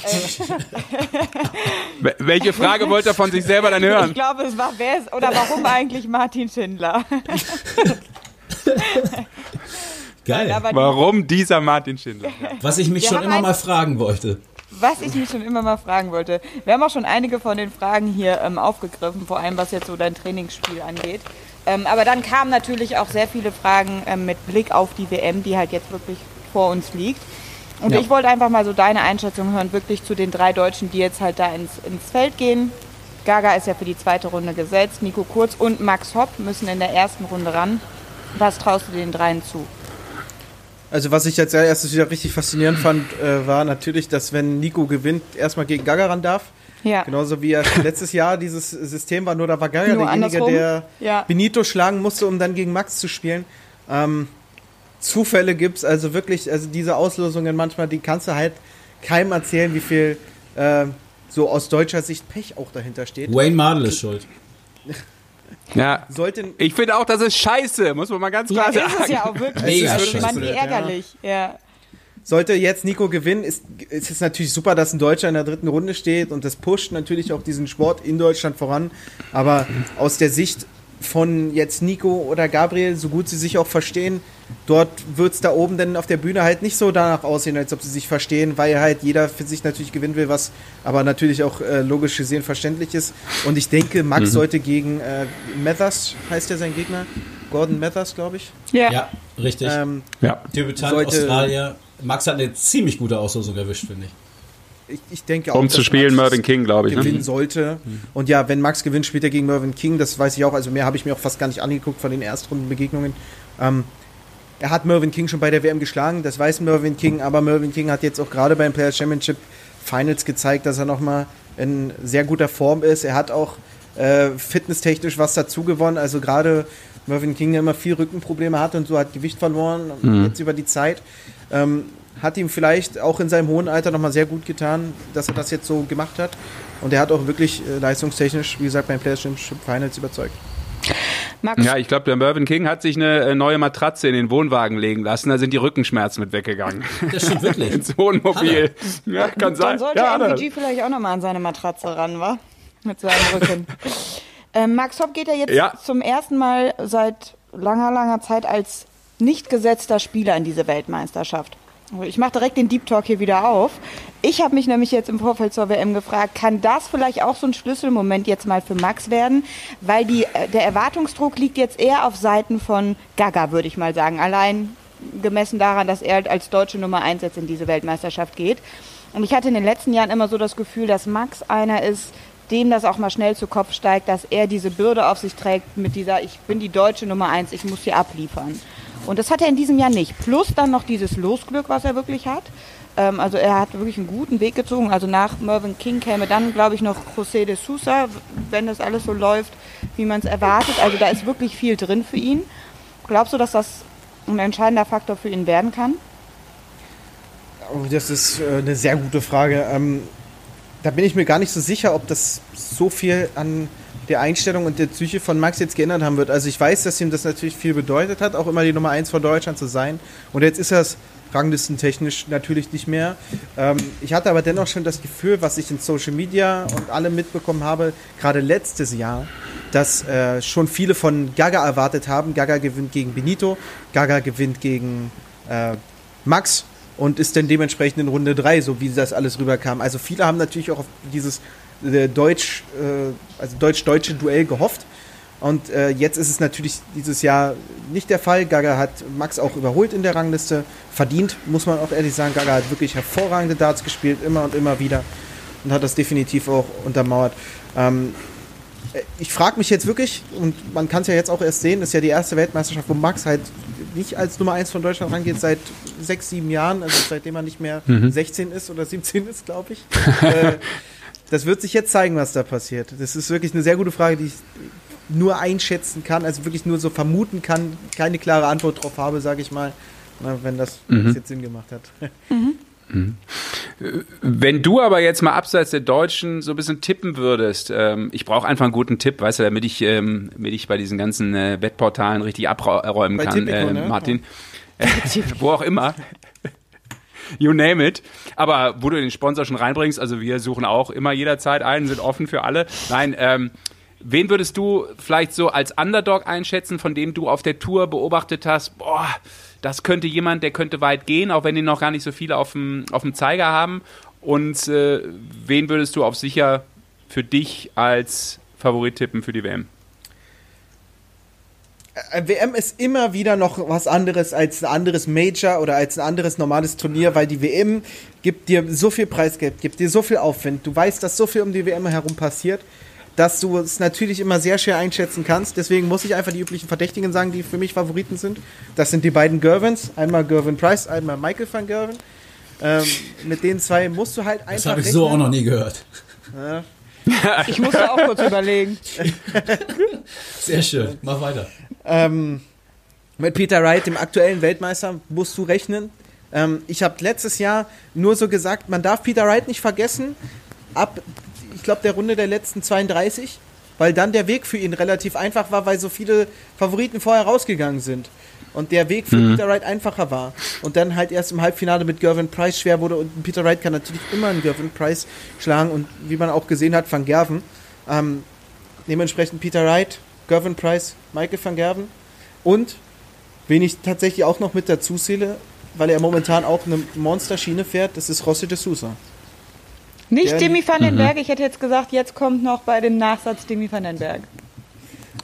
Wel- Welche Frage wollte er von sich selber dann hören? Ich glaube, es war wer ist oder warum eigentlich Martin Schindler? Geil. Warum dieser Martin Schindler? Was ich mich Wir schon immer mal fragen wollte. was ich mich schon immer mal fragen wollte. Wir haben auch schon einige von den Fragen hier ähm, aufgegriffen, vor allem was jetzt so dein Trainingsspiel angeht. Ähm, aber dann kamen natürlich auch sehr viele Fragen ähm, mit Blick auf die WM, die halt jetzt wirklich vor uns liegt. Und Ja. ich wollte einfach mal so deine Einschätzung hören, wirklich zu den drei Deutschen, die jetzt halt da ins, ins Feld gehen. Gaga ist ja für die zweite Runde gesetzt, Nico Kurz und Max Hopp müssen in der ersten Runde ran. Was traust du den dreien zu? Also was ich als erstes wieder richtig faszinierend fand, äh, war natürlich, dass wenn Nico gewinnt, erstmal gegen Gaga ran darf. Ja. Genauso wie er letztes Jahr dieses System war, nur da war Gaga Nur derjenige, andersrum. der Ja. Benito schlagen musste, um dann gegen Max zu spielen. Ähm, Zufälle gibt's also wirklich, also diese Auslosungen manchmal, die kannst du halt keinem erzählen, wie viel äh, so aus deutscher Sicht Pech auch dahinter steht. Wayne Mardell ist schuld. Ja. Sollten Ich finde auch, das ist scheiße, muss man mal ganz Ja, klar ist es sagen. ja auch wirklich. Mega also, scheiße. Mann, wie ärgerlich. Ja. Sollte jetzt Nico gewinnen, ist, ist es natürlich super, dass ein Deutscher in der dritten Runde steht und das pusht natürlich auch diesen Sport in Deutschland voran. Aber aus der Sicht von jetzt Nico oder Gabriel, so gut sie sich auch verstehen, dort wird es da oben dann auf der Bühne halt nicht so danach aussehen, als ob sie sich verstehen, weil halt jeder für sich natürlich gewinnen will, was aber natürlich auch äh, logisch gesehen verständlich ist. Und ich denke, Max sollte gegen äh, Mathers, heißt ja sein Gegner, Gordon Mathers, glaube ich. Ja. Ja, richtig. Ähm, Ja. Debütant sollte- Australier. Max hat eine ziemlich gute Auslosung erwischt, finde ich. ich, ich denke auch, Um zu dass spielen, Max Mervyn King, glaube ich. gewinnen Ne? sollte. Und ja, wenn Max gewinnt, spielt er gegen Mervyn King. Das weiß ich auch. Also mehr habe ich mir auch fast gar nicht angeguckt von den Erstrundenbegegnungen. Ähm, er hat Mervyn King schon bei der WM geschlagen. Das weiß Mervyn King. Aber Mervyn King hat jetzt auch gerade beim Players Championship Finals gezeigt, dass er nochmal in sehr guter Form ist. Er hat auch äh, fitnesstechnisch was dazu gewonnen. Also gerade Mervyn King, der immer viel Rückenprobleme hatte und so hat Gewicht verloren. Jetzt über die Zeit. Ähm, hat ihm vielleicht auch in seinem hohen Alter nochmal sehr gut getan, dass er das jetzt so gemacht hat. Und er hat auch wirklich äh, leistungstechnisch, wie gesagt, beim Players Championship Finals überzeugt. Max, Ja, ich glaube, der Mervyn King hat sich eine äh, neue Matratze in den Wohnwagen legen lassen, da sind die Rückenschmerzen mit weggegangen. Das stimmt wirklich. Ins Wohnmobil. Ja, kann sein. dann sollte Ja, er. MVG vielleicht auch nochmal an seine Matratze ran, wa? Mit seinem Rücken. ähm, Max Hopp geht ja jetzt Ja. zum ersten Mal seit langer, langer Zeit als nicht gesetzter Spieler in diese Weltmeisterschaft. Ich mache direkt den Deep Talk hier wieder auf. Ich habe mich nämlich jetzt im Vorfeld zur WM gefragt, kann das vielleicht auch so ein Schlüsselmoment jetzt mal für Max werden? Weil die, äh, der Erwartungsdruck liegt jetzt eher auf Seiten von Gaga, würde ich mal sagen. Allein gemessen daran, dass er halt als deutsche Nummer 1 jetzt in diese Weltmeisterschaft geht. Und ich hatte in den letzten Jahren immer so das Gefühl, dass Max einer ist, dem das auch mal schnell zu Kopf steigt, dass er diese Bürde auf sich trägt mit dieser, ich bin die deutsche Nummer 1, ich muss hier abliefern. Und das hat er in diesem Jahr nicht. Plus dann noch dieses Losglück, was er wirklich hat. Ähm, also er hat wirklich einen guten Weg gezogen. Also nach Mervyn King käme dann, glaube ich, noch José de Sousa, wenn das alles so läuft, wie man es erwartet. Also da ist wirklich viel drin für ihn. Glaubst du, dass das ein entscheidender Faktor für ihn werden kann? Das ist äh, eine sehr gute Frage. Ähm, da bin ich mir gar nicht so sicher, ob das so viel an der Einstellung und der Psyche von Max jetzt geändert haben wird. Also ich weiß, dass ihm das natürlich viel bedeutet hat, auch immer die Nummer 1 von Deutschland zu sein. Und jetzt ist er es ranglistentechnisch natürlich nicht mehr. Ähm, ich hatte aber dennoch schon das Gefühl, was ich in Social Media und alle mitbekommen habe, gerade letztes Jahr, dass äh, schon viele von Gaga erwartet haben. Gaga gewinnt gegen Benito, Gaga gewinnt gegen äh, Max und ist dann dementsprechend in Runde 3, so wie das alles rüberkam. Also viele haben natürlich auch auf dieses äh, Deutsch, äh, also deutsch-deutsche Duell gehofft. Und äh, jetzt ist es natürlich dieses Jahr nicht der Fall. Gaga hat Max auch überholt in der Rangliste. Verdient, muss man auch ehrlich sagen. Gaga hat wirklich hervorragende Darts gespielt, immer und immer wieder. Und hat das definitiv auch untermauert. Ähm, äh, ich frage mich jetzt wirklich, und man kann es ja jetzt auch erst sehen, das ist ja die erste Weltmeisterschaft, wo Max halt nicht als Nummer 1 von Deutschland rangeht, seit sechs, sieben Jahren, also seitdem er nicht mehr 16 ist oder 17 ist, glaube ich. äh, das wird sich jetzt zeigen, was da passiert. Das ist wirklich eine sehr gute Frage, die ich nur einschätzen kann, also wirklich nur so vermuten kann, keine klare Antwort drauf habe, sage ich mal, na, wenn das, wenn das jetzt Sinn gemacht hat. Wenn du aber jetzt mal abseits der Deutschen so ein bisschen tippen würdest, ähm, ich brauche einfach einen guten Tipp, weißt du, damit ich, ähm, damit ich bei diesen ganzen äh, Wettportalen richtig abräumen Bei kann, Tipico, äh, ne? Martin. Wo auch immer. You name it. Aber wo du den Sponsor schon reinbringst, also wir suchen auch immer jederzeit einen, sind offen für alle. Nein, ähm, wen würdest du vielleicht so als Underdog einschätzen, von dem du auf der Tour beobachtet hast, boah, das könnte jemand, der könnte weit gehen, auch wenn die noch gar nicht so viele auf dem, auf dem Zeiger haben. Und äh, wen würdest du auf sicher für dich als Favorit tippen für die WM? Äh, WM ist immer wieder noch was anderes als ein anderes Major oder als ein anderes normales Turnier, weil die WM gibt dir so viel Preisgeld, gibt dir so viel Aufwind. Du weißt, dass so viel um die WM herum passiert, dass du es natürlich immer sehr schwer einschätzen kannst. Deswegen muss ich einfach die üblichen Verdächtigen sagen, die für mich Favoriten sind. Das sind die beiden Gervins, einmal Gervin Price, einmal Michael van Gerven. Ähm, mit den zwei musst du halt einfach. Das habe ich so auch noch nie gehört. Ja. Ich musste auch kurz überlegen. Sehr schön. Mach weiter. Ähm, mit Peter Wright, dem aktuellen Weltmeister, musst du rechnen. Ähm, ich habe letztes Jahr nur so gesagt, man darf Peter Wright nicht vergessen. Ab, ich glaube, der Runde der letzten 32, weil dann der Weg für ihn relativ einfach war, weil so viele Favoriten vorher rausgegangen sind. Und der Weg für Peter Wright einfacher war. Und dann halt erst im Halbfinale mit Gervin Price schwer wurde. Und Peter Wright kann natürlich immer einen Gervin Price schlagen. Und wie man auch gesehen hat, Van Gerven. Ähm, dementsprechend Peter Wright, Gervin Price, Michael van Gerven. Und, wen ich tatsächlich auch noch mit dazu zähle, weil er momentan auch eine Monsterschiene fährt, das ist Rossi de Sousa. Nicht Ja, Demi van den Berg, ich hätte jetzt gesagt, jetzt kommt noch bei dem Nachsatz Demi van den Berg.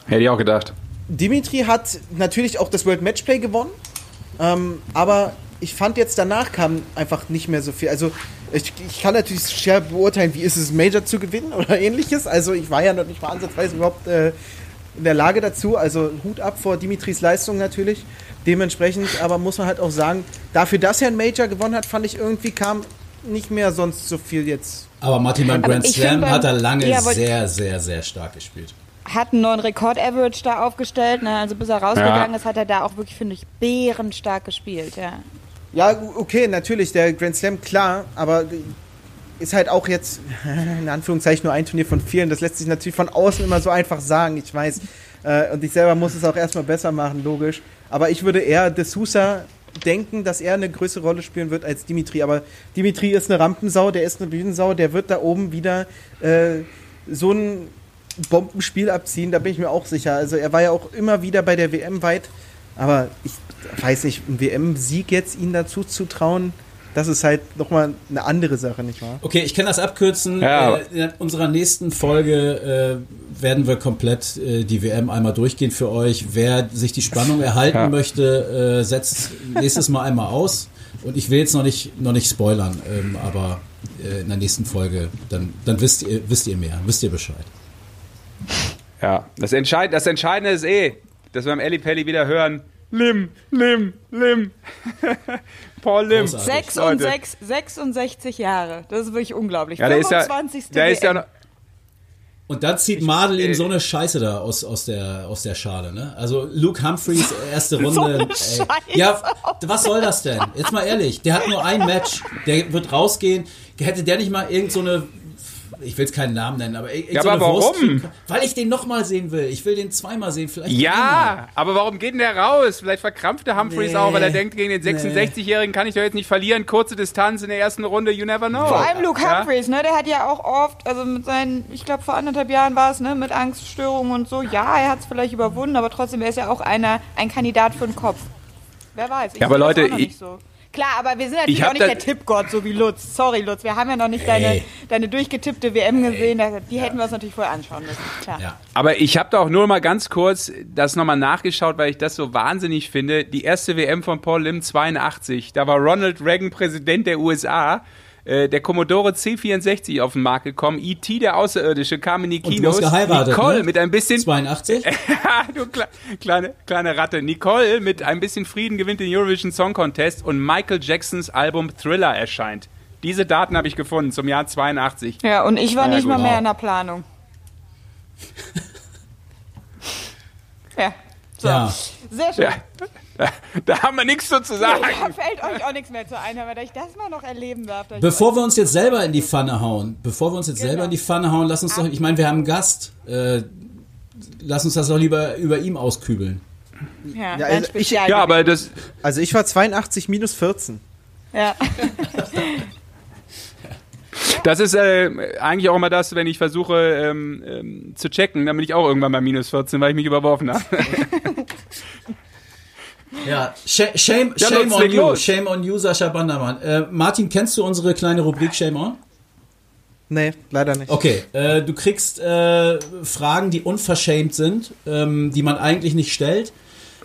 Hätte ich auch gedacht. Dimitri hat natürlich auch das World Matchplay gewonnen, ähm, aber ich fand jetzt danach kam einfach nicht mehr so viel. Also ich, ich kann natürlich schwer beurteilen, wie ist es, Major zu gewinnen oder ähnliches. Also ich war ja noch nicht mal ansatzweise überhaupt äh, in der Lage dazu. Also Hut ab vor Dimitris Leistung natürlich. Dementsprechend aber muss man halt auch sagen, dafür, dass er ein Major gewonnen hat, fand ich irgendwie kam nicht mehr sonst so viel jetzt. Aber Martin, beim Grand Slam hat er lange Ja, sehr, sehr, sehr stark gespielt. Hat einen neuen Rekord-Average da aufgestellt, ne? also bis er rausgegangen ist, hat er da auch wirklich, finde ich, bärenstark gespielt, ja. Ja, okay, natürlich, der Grand Slam, klar, aber ist halt auch jetzt, in Anführungszeichen, nur ein Turnier von vielen. Das lässt sich natürlich von außen immer so einfach sagen, ich weiß. Äh, Und ich selber muss es auch erstmal besser machen, logisch. Aber ich würde eher De Sousa denken, dass er eine größere Rolle spielen wird als Dimitri. Aber Dimitri ist eine Rampensau, der ist eine Bühnensau, der wird da oben wieder äh, so ein Bombenspiel abziehen, da bin ich mir auch sicher. Also er war ja auch immer wieder bei der WM weit, aber ich weiß nicht, einen WM-Sieg jetzt ihn dazu zu trauen, das ist halt nochmal eine andere Sache, nicht wahr? Okay, ich kann das abkürzen. Ja. Äh, in unserer nächsten Folge äh, werden wir komplett äh, die WM einmal durchgehen für euch. Wer sich die Spannung erhalten Ja. möchte, äh, setzt nächstes Mal einmal aus. Und ich will jetzt noch nicht, noch nicht spoilern, ähm, aber äh, in der nächsten Folge, dann, dann wisst, ihr, wisst ihr mehr, wisst ihr Bescheid. Ja, das, Entscheid das Entscheidende ist eh, dass wir am Elli Pelli wieder hören, Lim, Lim, Lim. Paul Lim. Großartig. Sechs und Leute. sechs, 66 Jahre, das ist wirklich unglaublich. Ja, der ist ja, 25. der ist ja noch, Und dann zieht Madel äh, so eine Scheiße da aus, aus, der, aus der Schale, ne? Also Luke Humphreys erste Runde. So eine ey. Scheiße. Ja, was soll das denn? Jetzt mal ehrlich, der hat nur ein Match, der wird rausgehen. Hätte der nicht mal irgend so eine, ich will jetzt keinen Namen nennen, aber irgend Ja, so aber warum? Weil ich den nochmal sehen will. Ich will den zweimal sehen, vielleicht ja, aber warum geht denn der raus? Vielleicht verkrampft der Humphreys Nee. auch, weil er denkt, gegen den 66-Jährigen kann ich doch jetzt nicht verlieren. Kurze Distanz in der ersten Runde, you never know. Vor allem Luke Ja? Humphreys, ne, der hat ja auch oft, also mit seinen, ich glaube vor anderthalb Jahren war es, ne, mit Angststörungen und so, ja, er hat es vielleicht überwunden, aber trotzdem, er ist ja auch einer, ein Kandidat für den Kopf. Wer weiß. Ich Ja, aber Leute, auch noch ich- nicht so. Klar, aber wir sind natürlich auch nicht der Tippgott, so wie Lutz. Sorry, Lutz, wir haben ja noch nicht deine, Ey. deine durchgetippte WM gesehen, da- die hätten wir uns natürlich vorher anschauen müssen, klar. Ja. Aber ich habe da auch nur mal ganz kurz das nochmal nachgeschaut, weil ich das so wahnsinnig finde. Die erste WM von Paul Lim 82, da war Ronald Reagan Präsident der USA. Äh, Der Commodore C64 auf den Markt gekommen, E.T. der Außerirdische kam in die Und du Kinos. hast geheiratet, Nicole ne? mit ein bisschen 82? du kle kleine, kleine Ratte. Nicole mit ein bisschen Frieden gewinnt den Eurovision Song Contest und Michael Jacksons Album Thriller erscheint. Diese Daten habe ich gefunden zum Jahr 82. Ja, und ich war Ja, nicht gut. mal mehr in der Planung. ja, so. Ja. Sehr schön. Ja. Da, da haben wir nichts so zu sagen. Da fällt euch auch nichts mehr zu ein, aber dass ich das mal noch erleben darf. ich Bevor wir uns jetzt selber in die Pfanne hauen, bevor wir uns jetzt Genau. selber in die Pfanne hauen, lass uns doch, ich meine, wir haben einen Gast, äh, lass uns das doch lieber über ihm auskübeln. ja, Ja, also ich- Ja, aber das, Also ich war 82 minus 14. Ja. das ist äh, eigentlich auch immer das, wenn ich versuche ähm, ähm, zu checken, dann bin ich auch irgendwann bei minus 14, weil ich mich überworfen habe. Ja, Sh- shame, Ja, shame on you, los. shame on you, Sascha Bandermann. Äh, Martin, kennst du unsere kleine Rubrik Shame on? Nee, leider nicht. Okay, äh, du kriegst äh, Fragen, die unverschämt sind, ähm, die man eigentlich nicht stellt.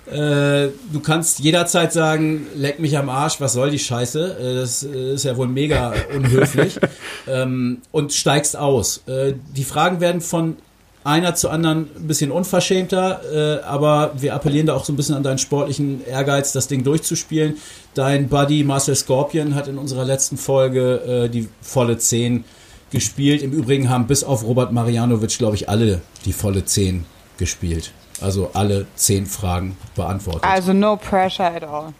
Äh, du kannst jederzeit sagen, leck mich am Arsch, was soll die Scheiße? Äh, das äh, ist ja wohl mega unhöflich. ähm, und steigst aus. Äh, die Fragen werden von einer zu anderen ein bisschen unverschämter, äh, aber wir appellieren da auch so ein bisschen an deinen sportlichen Ehrgeiz, das Ding durchzuspielen. Dein Buddy Marcel Scorpion hat in unserer letzten Folge äh, die volle 10 gespielt. Im Übrigen haben bis auf Robert Marianovic, glaube ich, alle die volle 10 gespielt. Also alle 10 Fragen beantwortet. Also no pressure at all.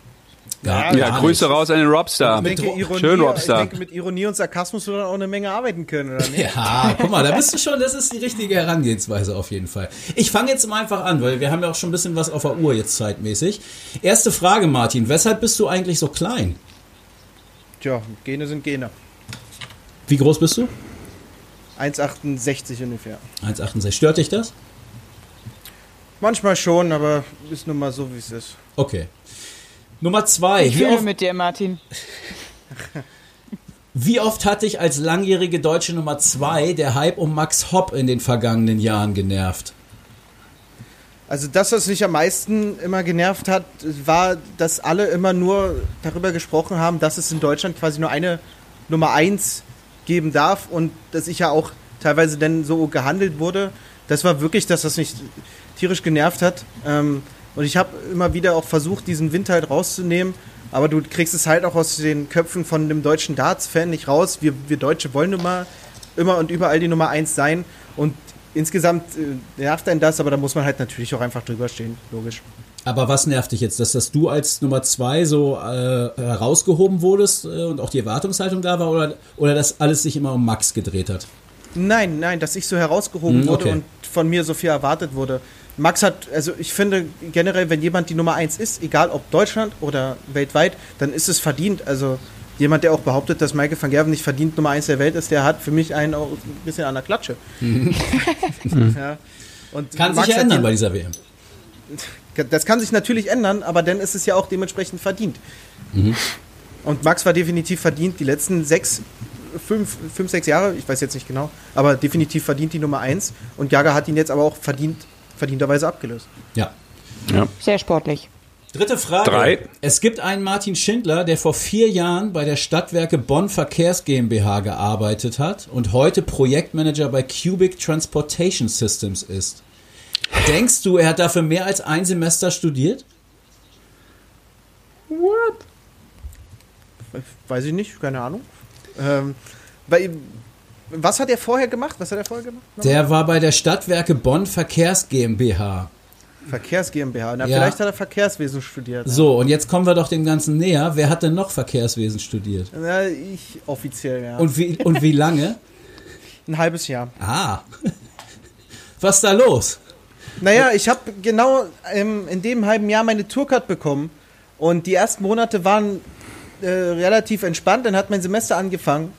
Ja, gar Grüße raus an den Robstar. Ich denke, Ironie, Schön, ich Robstar. denke, mit Ironie und Sarkasmus wird man auch eine Menge arbeiten können, oder nicht? Ja, guck mal, da bist du schon, das ist die richtige Herangehensweise auf jeden Fall. Ich fange jetzt mal einfach an, weil wir haben ja auch schon ein bisschen was auf der Uhr jetzt zeitmäßig. Erste Frage, Martin, weshalb bist du eigentlich so klein? Tja, Gene sind Gene. Wie groß bist du? 1,68 ungefähr. 1,68. Stört dich das? Manchmal schon, aber ist nun mal so, wie es ist. Okay. Nummer zwei. Ich Wie fühle oft, mit dir, Martin. wie oft hat dich als langjährige deutsche Nummer zwei der Hype um Max Hopp in den vergangenen Jahren genervt? Also das, was mich am meisten immer genervt hat, war, dass alle immer nur darüber gesprochen haben, dass es in Deutschland quasi nur eine Nummer 1 geben darf und dass ich ja auch teilweise dann so gehandelt wurde. Das war wirklich das, was mich tierisch genervt hat. Ähm, und ich habe immer wieder auch versucht, diesen Wind halt rauszunehmen. Aber du kriegst es halt auch aus den Köpfen von dem deutschen Darts-Fan nicht raus. Wir, wir Deutsche wollen immer, immer und überall die Nummer 1 sein. Und insgesamt äh, nervt einen das, aber da muss man halt natürlich auch einfach drüber stehen, logisch. Aber was nervt dich jetzt, dass, dass du als Nummer zwei so äh, herausgehoben wurdest äh, und auch die Erwartungshaltung da war oder, oder dass alles sich immer um Max gedreht hat? Nein, nein, dass ich so herausgehoben Hm, wurde okay. und von mir so viel erwartet wurde. Max hat, also ich finde generell, wenn jemand die Nummer 1 ist, egal ob Deutschland oder weltweit, dann ist es verdient. Also jemand, der auch behauptet, dass Michael van Gerven nicht verdient Nummer 1 der Welt ist, der hat für mich einen auch ein bisschen an der Klatsche. ja. Und Mhm. Kann Max sich ja ändern bei dieser WM. Das kann sich natürlich ändern, aber dann ist es ja auch dementsprechend verdient. Mhm. Und Max war definitiv verdient die letzten sechs, fünf, fünf, sechs Jahre, ich weiß jetzt nicht genau, aber definitiv verdient die Nummer eins. Und Jager hat ihn jetzt aber auch verdient, verdienterweise abgelöst. Ja. Sehr sportlich. Dritte Frage. Drei. Es gibt einen Martin Schindler, der vor vier Jahren bei der Stadtwerke Bonn Verkehrs GmbH gearbeitet hat und heute Projektmanager bei Cubic Transportation Systems ist. Denkst du, er hat dafür mehr als ein Semester studiert? Weiß ich nicht, keine Ahnung. Ähm, bei, was hat er vorher gemacht? Was hat er vorher gemacht? Der war bei der Stadtwerke Bonn Verkehrs GmbH. Verkehrs GmbH. Na, Ja. vielleicht hat er Verkehrswesen studiert. So, und jetzt kommen wir doch dem Ganzen näher. Wer hat denn noch Verkehrswesen studiert? Na, ich offiziell, ja. Und wie, und wie lange? ein halbes Jahr. Ah. Was ist da los? Naja, ich habe genau ähm, in dem halben Jahr meine Tourcard bekommen und die ersten Monate waren äh, relativ entspannt. Dann hat mein Semester angefangen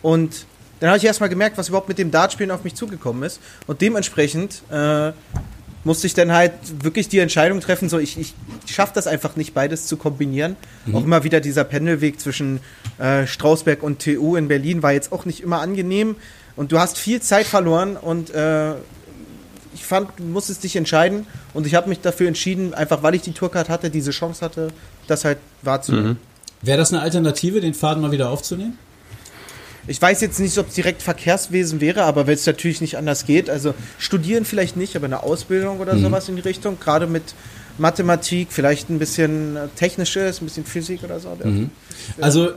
und dann habe ich erstmal gemerkt, was überhaupt mit dem Dartspielen auf mich zugekommen ist und dementsprechend äh, musste ich dann halt wirklich die Entscheidung treffen, so ich, ich schaffe das einfach nicht, beides zu kombinieren. Auch immer wieder dieser Pendelweg zwischen äh, Strausberg und TU in Berlin war jetzt auch nicht immer angenehm und du hast viel Zeit verloren und äh, ich fand, du musstest dich entscheiden und ich habe mich dafür entschieden, einfach weil ich die Tourcard hatte, diese Chance hatte, das halt wahrzunehmen. Wäre das eine Alternative, den Faden mal wieder aufzunehmen? Ich weiß jetzt nicht, ob es direkt Verkehrswesen wäre, aber wenn es natürlich nicht anders geht, also studieren vielleicht nicht, aber eine Ausbildung oder sowas in die Richtung, gerade mit Mathematik, vielleicht ein bisschen äh, Technisches, ein bisschen Physik oder so. wäre- Also,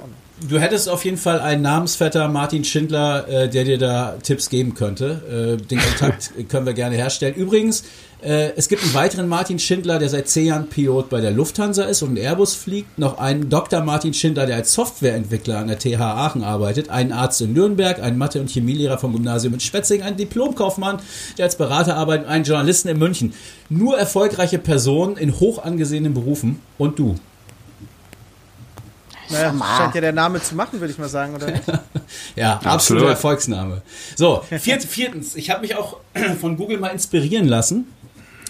du hättest auf jeden Fall einen Namensvetter, Martin Schindler, äh, der dir da Tipps geben könnte. Äh, den Kontakt können wir gerne herstellen. Übrigens, äh, es gibt einen weiteren Martin Schindler, der seit zehn Jahren Pilot bei der Lufthansa ist und Airbus fliegt. Noch einen Dr. Martin Schindler, der als Softwareentwickler an der TH Aachen arbeitet. Einen Arzt in Nürnberg, einen Mathe- und Chemielehrer vom Gymnasium in Spetzing, einen Diplomkaufmann, der als Berater arbeitet, und einen Journalisten in München. Nur erfolgreiche Personen in hoch angesehenen Berufen. Und du. Naja, scheint ja der Name zu machen, würde ich mal sagen, oder nicht? Ja, absoluter Absolut. Erfolgsname. So, viert, viertens, ich habe mich auch von Google mal inspirieren lassen.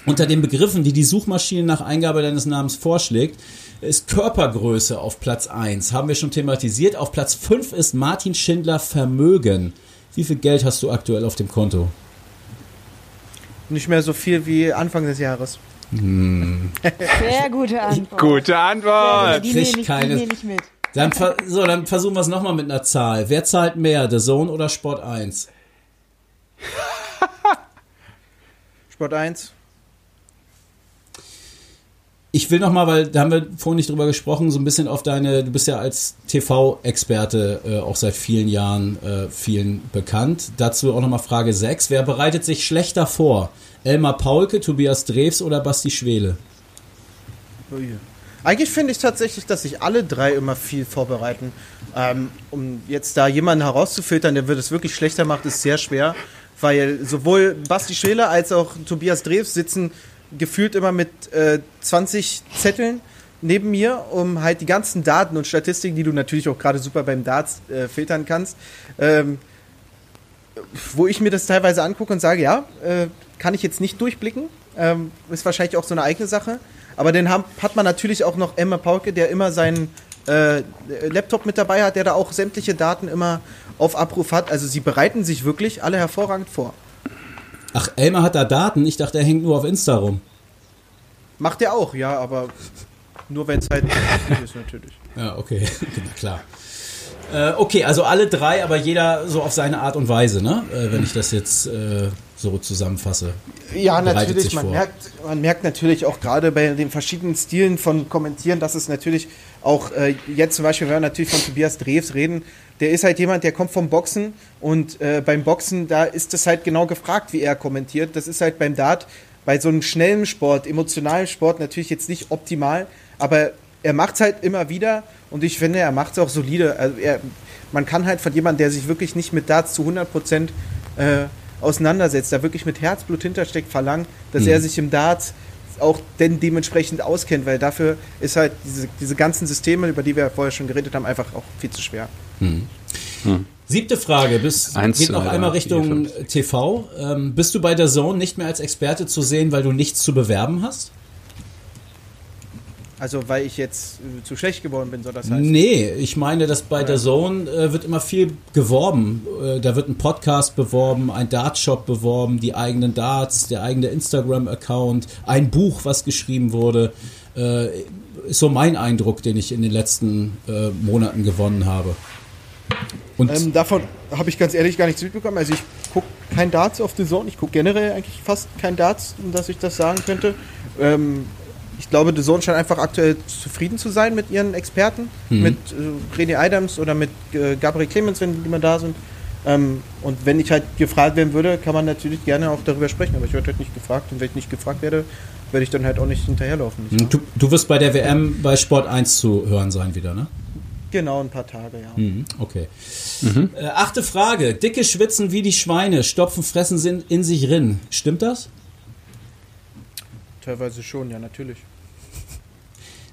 Unter den Begriffen, die die Suchmaschine nach Eingabe deines Namens vorschlägt, ist Körpergröße auf Platz 1. Haben wir schon thematisiert. Auf Platz 5 ist Martin Schindler Vermögen. Wie viel Geld hast du aktuell auf dem Konto? Nicht mehr so viel wie Anfang des Jahres. Sehr gute Antwort. Gute Antwort. Die nehme ich, keine- ich mit. Dann, so, dann versuchen wir es nochmal mit einer Zahl. Wer zahlt mehr, The Zone oder Sport 1? Sport 1. Ich will nochmal, weil da haben wir vorhin nicht drüber gesprochen, so ein bisschen auf deine, du bist ja als TV-Experte äh, auch seit vielen Jahren äh, vielen bekannt. Dazu auch nochmal Frage 6. Wer bereitet sich schlechter vor? Elmar Paulke, Tobias Drews oder Basti Schwele? Ui. Eigentlich finde ich tatsächlich, dass sich alle drei immer viel vorbereiten. Ähm, um jetzt da jemanden herauszufiltern, der wird es wirklich schlechter macht, ist sehr schwer. Weil sowohl Basti Schreler als auch Tobias Drews sitzen gefühlt immer mit äh, 20 Zetteln neben mir, um halt die ganzen Daten und Statistiken, die du natürlich auch gerade super beim Darts äh, filtern kannst, ähm, wo ich mir das teilweise angucke und sage, ja, äh, kann ich jetzt nicht durchblicken. Ähm, ist wahrscheinlich auch so eine eigene Sache. Aber dann hat man natürlich auch noch Emma Pauke, der immer seinen äh, Laptop mit dabei hat, der da auch sämtliche Daten immer auf Abruf hat. Also sie bereiten sich wirklich alle hervorragend vor. Ach, Elmar hat da Daten. Ich dachte, er hängt nur auf Insta rum. Macht er auch, ja, aber nur wenn es halt ist natürlich. Ja, okay, na klar. Äh, okay, also alle drei, aber jeder so auf seine Art und Weise, ne? Äh, wenn ich das jetzt äh, so zusammenfasse. Ja, natürlich. Man vor. merkt, man merkt natürlich auch gerade bei den verschiedenen Stilen von Kommentieren, dass es natürlich auch äh, jetzt zum Beispiel, wenn wir natürlich von Tobias Drews reden, der ist halt jemand, der kommt vom Boxen und äh, beim Boxen, da ist es halt genau gefragt, wie er kommentiert. Das ist halt beim Dart, bei so einem schnellen Sport, emotionalen Sport natürlich jetzt nicht optimal, aber er macht es halt immer wieder und ich finde, er macht es auch solide. Also er, man kann halt von jemandem, der sich wirklich nicht mit Darts zu 100 Prozent äh, auseinandersetzt, da wirklich mit Herzblut hintersteckt, verlangen, dass Mhm. er sich im Darts auch denn dementsprechend auskennt, weil dafür ist halt diese, diese ganzen Systeme, über die wir vorher schon geredet haben, einfach auch viel zu schwer. Siebte Frage, bis, Eins, geht noch zwei, einmal Richtung vier, TV. Ähm, bist du bei der Zone nicht mehr als Experte zu sehen, weil du nichts zu bewerben hast? Also weil ich jetzt äh, zu schlecht geworden bin, soll das heißen. Nee, ich meine, dass bei der Zone äh, wird immer viel geworben. Äh, da wird ein Podcast beworben, ein Dartshop beworben, die eigenen Darts, der eigene Instagram-Account, ein Buch, was geschrieben wurde. Äh, ist so mein Eindruck, den ich in den letzten äh, Monaten gewonnen habe. Und Ähm, davon habe ich ganz ehrlich gar nichts mitbekommen. Also ich gucke kein Darts auf The Zone. Ich gucke generell eigentlich fast kein Darts, um dass ich das sagen könnte. Ähm, ich glaube, The Zone scheint einfach aktuell zufrieden zu sein mit ihren Experten. Mit äh, René Adams oder mit äh, Gabriel Clemens, wenn die mal da sind. Ähm, und wenn ich halt gefragt werden würde, kann man natürlich gerne auch darüber sprechen. Aber ich werde halt nicht gefragt. Und wenn ich nicht gefragt werde, werde ich dann halt auch nicht hinterherlaufen. Nicht wahr? du, du wirst bei der WM bei Sport 1 zu hören sein wieder, ne? Genau, ein paar Tage, ja. Mhm, okay. Äh, achte Frage. Dicke schwitzen wie die Schweine, stopfen, fressen sind in sich rin. Stimmt das? Teilweise schon, ja, natürlich.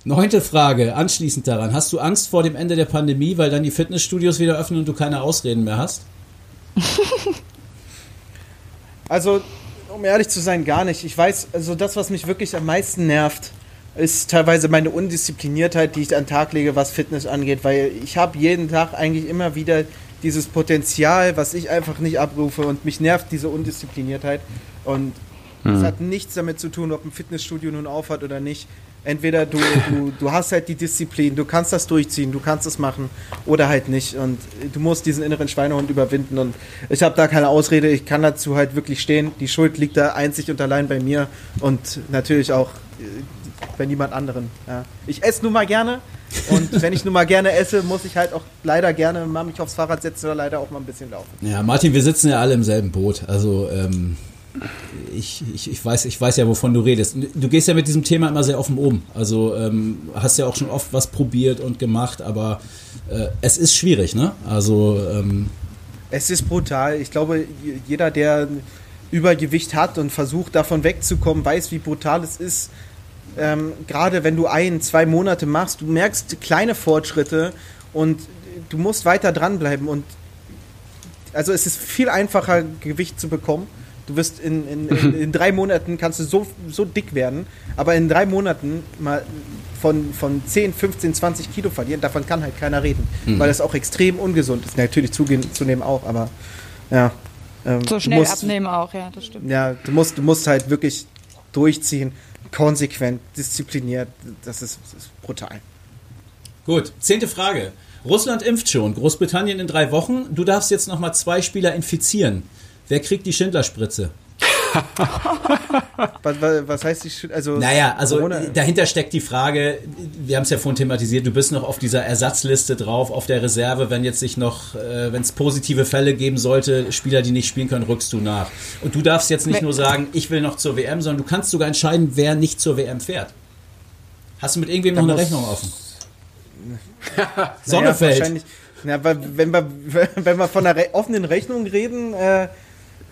Neunte Frage, anschließend daran. Hast du Angst vor dem Ende der Pandemie, weil dann die Fitnessstudios wieder öffnen und du keine Ausreden mehr hast? Also, um ehrlich zu sein, gar nicht. Ich weiß, also das, was mich wirklich am meisten nervt, ist teilweise meine Undiszipliniertheit, die ich an den Tag lege, was Fitness angeht, weil ich habe jeden Tag eigentlich immer wieder dieses Potenzial, was ich einfach nicht abrufe und mich nervt diese Undiszipliniertheit und es hat nichts damit zu tun, ob ein Fitnessstudio nun aufhat oder nicht. Entweder du, du, du hast halt die Disziplin, du kannst das durchziehen, du kannst es machen oder halt nicht. Und du musst diesen inneren Schweinehund überwinden. Und ich habe da keine Ausrede, ich kann dazu halt wirklich stehen. Die Schuld liegt da einzig und allein bei mir und natürlich auch äh, bei niemand anderen. Ja. Ich esse nun mal gerne und wenn ich nun mal gerne esse, muss ich halt auch leider gerne mal mich aufs Fahrrad setzen oder leider auch mal ein bisschen laufen. Ja, Martin, wir sitzen ja alle im selben Boot. Also ähm, ich, ich, ich, weiß, ich weiß ja, wovon du redest. Du gehst ja mit diesem Thema immer sehr offen um. Also ähm, hast ja auch schon oft was probiert und gemacht, aber äh, es ist schwierig, ne? Also ähm, Es ist brutal. Ich glaube, jeder, der Übergewicht hat und versucht, davon wegzukommen, weiß, wie brutal es ist. Ähm, Gerade wenn du ein, zwei Monate machst, du merkst kleine Fortschritte und du musst weiter dranbleiben. Und also es ist viel einfacher, Gewicht zu bekommen, Du wirst in, in, in, in drei Monaten kannst du so, so dick werden, aber in drei Monaten mal von, von 10, 15, 20 Kilo verlieren, davon kann halt keiner reden. Mhm. Weil das auch extrem ungesund ist. Natürlich zugehen, zunehmen auch, aber ja. ähm, So schnell musst- abnehmen auch, ja, das stimmt. Ja, du musst, du musst halt wirklich durchziehen, konsequent, diszipliniert. Das ist, das ist brutal. Gut, zehnte Frage. Russland impft schon, Großbritannien in drei Wochen. Du darfst jetzt nochmal zwei Spieler infizieren. Wer kriegt die Schindlerspritze? Was, heißt die also Naja, also Corona- dahinter steckt die Frage, wir haben es ja vorhin thematisiert, du bist noch auf dieser Ersatzliste drauf, auf der Reserve, wenn jetzt sich noch, äh, wenn es positive Fälle geben sollte, Spieler, die nicht spielen können, rückst du nach. Und du darfst jetzt nicht Nee. nur sagen, ich will noch zur WM, sondern du kannst sogar entscheiden, wer nicht zur WM fährt. Hast du mit irgendwem noch eine Rechnung offen? Naja, Sonnefeld. wahrscheinlich- Ja, aber wenn wir, wenn wir von einer offenen Rechnung reden, äh,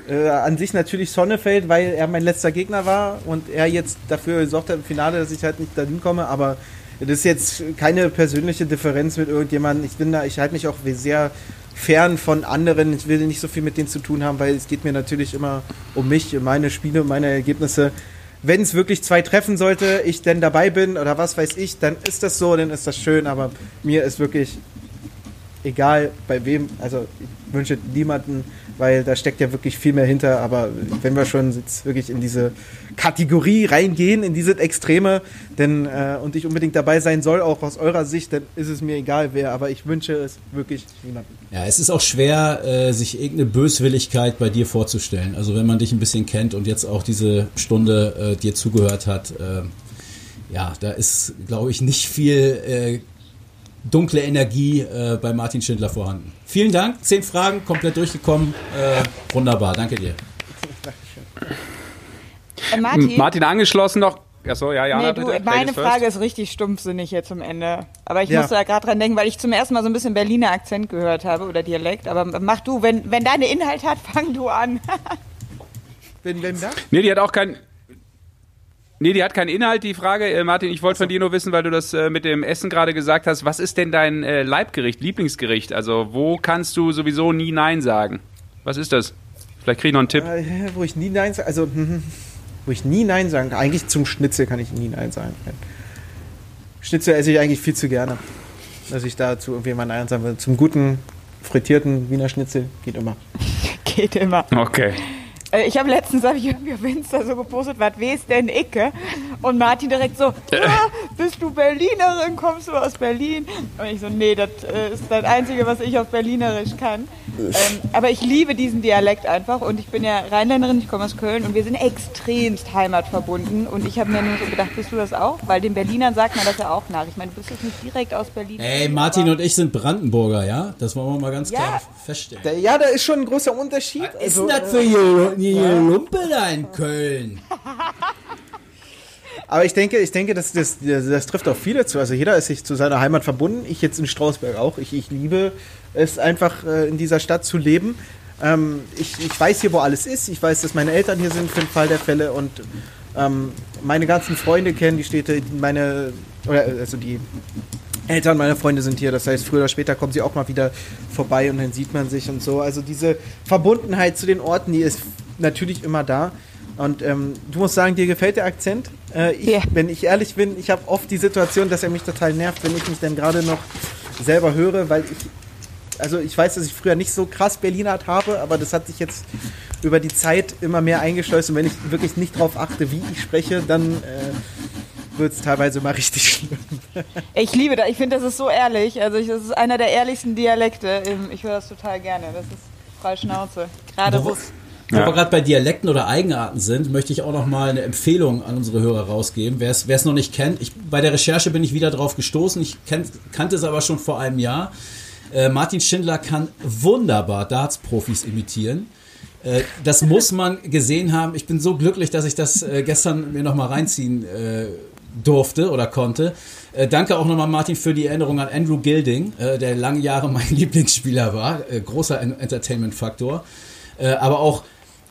äh, an sich natürlich Sonnefeld, weil er mein letzter Gegner war und er jetzt dafür gesorgt hat im Finale, dass ich halt nicht dahin komme, aber das ist jetzt keine persönliche Differenz mit irgendjemandem. Ich bin da, ich halte mich auch sehr fern von anderen. Ich will nicht so viel mit denen zu tun haben, weil es geht mir natürlich immer um mich, um meine Spiele, um meine Ergebnisse. Wenn es wirklich zwei treffen sollte, ich denn dabei bin oder was weiß ich, dann ist das so, dann ist das schön, aber mir ist wirklich egal bei wem, also ich wünsche niemanden, weil da steckt ja wirklich viel mehr hinter, aber wenn wir schon jetzt wirklich in diese Kategorie reingehen, in diese Extreme, denn äh, und ich unbedingt dabei sein soll, auch aus eurer Sicht, dann ist es mir egal wer, aber ich wünsche es wirklich niemandem. Ja, es ist auch schwer, äh, sich irgendeine Böswilligkeit bei dir vorzustellen. Also wenn man dich ein bisschen kennt und jetzt auch diese Stunde äh, dir zugehört hat, äh, ja, da ist, glaube ich, nicht viel äh, dunkle Energie äh, bei Martin Schindler vorhanden. Vielen Dank, zehn Fragen, komplett durchgekommen. Äh, wunderbar, danke dir. Äh, Martin, Martin angeschlossen noch. Achso, ja, Jana, nee, du, bitte. meine Ladies first. Frage ist richtig stumpfsinnig hier zum Ende. Aber ich Ja. musste da gerade dran denken, weil ich zum ersten Mal so ein bisschen Berliner Akzent gehört habe oder Dialekt. Aber mach du, wenn, wenn deine Inhalt hat, fang du an. Wenn, wenn das? Nee, die hat auch kein. Nee, die hat keinen Inhalt, die Frage. Äh, Martin, ich wollte von dir nur wissen, weil du das äh, mit dem Essen gerade gesagt hast. Was ist denn dein äh, Leibgericht, Lieblingsgericht? Also, wo kannst du sowieso nie Nein sagen? Was ist das? Vielleicht kriege ich noch einen Tipp. Äh, wo ich nie Nein sage, also hm, wo ich nie Nein sagen kann. Eigentlich zum Schnitzel kann ich nie Nein sagen. Schnitzel esse ich eigentlich viel zu gerne. Dass ich dazu irgendwie mal Nein sagen will. Zum guten frittierten Wiener Schnitzel geht immer. Geht immer. Okay. Äh, Ich habe letztens hab ich irgendwie auf Insta so gepostet, was weiß denn Icke? Und Martin direkt so, ja, bist du Berlinerin, kommst du aus Berlin? Und ich so, nee, das äh, ist das Einzige, was ich auf Berlinerisch kann. Ähm, aber ich liebe diesen Dialekt einfach und ich bin ja Rheinländerin, ich komme aus Köln und wir sind extremst heimatverbunden. Und ich habe mir nur so gedacht, bist du das auch? Weil den Berlinern sagt man das ja auch nach. Ich meine, du bist jetzt nicht direkt aus Berlin. Hey, Martin und ich sind Brandenburger, ja? Das wollen wir mal ganz Ja. klar feststellen. Ja, da ist schon ein großer Unterschied. Was ist Also, denn das für eine Lumpe da in Köln? Aber ich denke, ich denke, das, das, das, das trifft auch viele zu. Also jeder ist sich zu seiner Heimat verbunden. Ich jetzt in Strausberg auch. Ich, ich liebe es einfach, äh, in dieser Stadt zu leben. Ähm, ich, ich weiß hier, wo alles ist. Ich weiß, dass meine Eltern hier sind für den Fall der Fälle und ähm, meine ganzen Freunde kennen die Städte. Meine, oder, also die Eltern meiner Freunde sind hier. Das heißt, früher oder später kommen sie auch mal wieder vorbei und dann sieht man sich und so. Also diese Verbundenheit zu den Orten, die ist natürlich immer da. Und ähm, du musst sagen, dir gefällt der Akzent. Äh, ich, Ja. Wenn ich ehrlich bin, ich habe oft die Situation, dass er mich total nervt, wenn ich mich dann gerade noch selber höre, weil ich, also ich weiß, dass ich früher nicht so krass Berlinert habe, aber das hat sich jetzt über die Zeit immer mehr eingeschleust und wenn ich wirklich nicht drauf achte, wie ich spreche, dann äh, wird es teilweise mal richtig schlimm. Ich liebe das. Ich finde, das ist so ehrlich. Also ich, das ist einer der ehrlichsten Dialekte. Ähm, Ich höre das total gerne. Das ist frei Schnauze. Gerade Russ. Ja. wir gerade bei Dialekten oder Eigenarten sind, möchte ich auch noch mal eine Empfehlung an unsere Hörer rausgeben. Wer es noch nicht kennt, ich, bei der Recherche bin ich wieder drauf gestoßen. Ich kennt, kannte es aber schon vor einem Jahr. Äh, Martin Schindler kann wunderbar Darts-Profis imitieren. Äh, das muss man gesehen haben. Ich bin so glücklich, dass ich das äh, gestern mir noch mal reinziehen äh, durfte oder konnte. Äh, danke auch nochmal, Martin, für die Erinnerung an Andrew Gilding, äh, der lange Jahre mein Lieblingsspieler war. Äh, großer En- Entertainment-Faktor. Äh, aber auch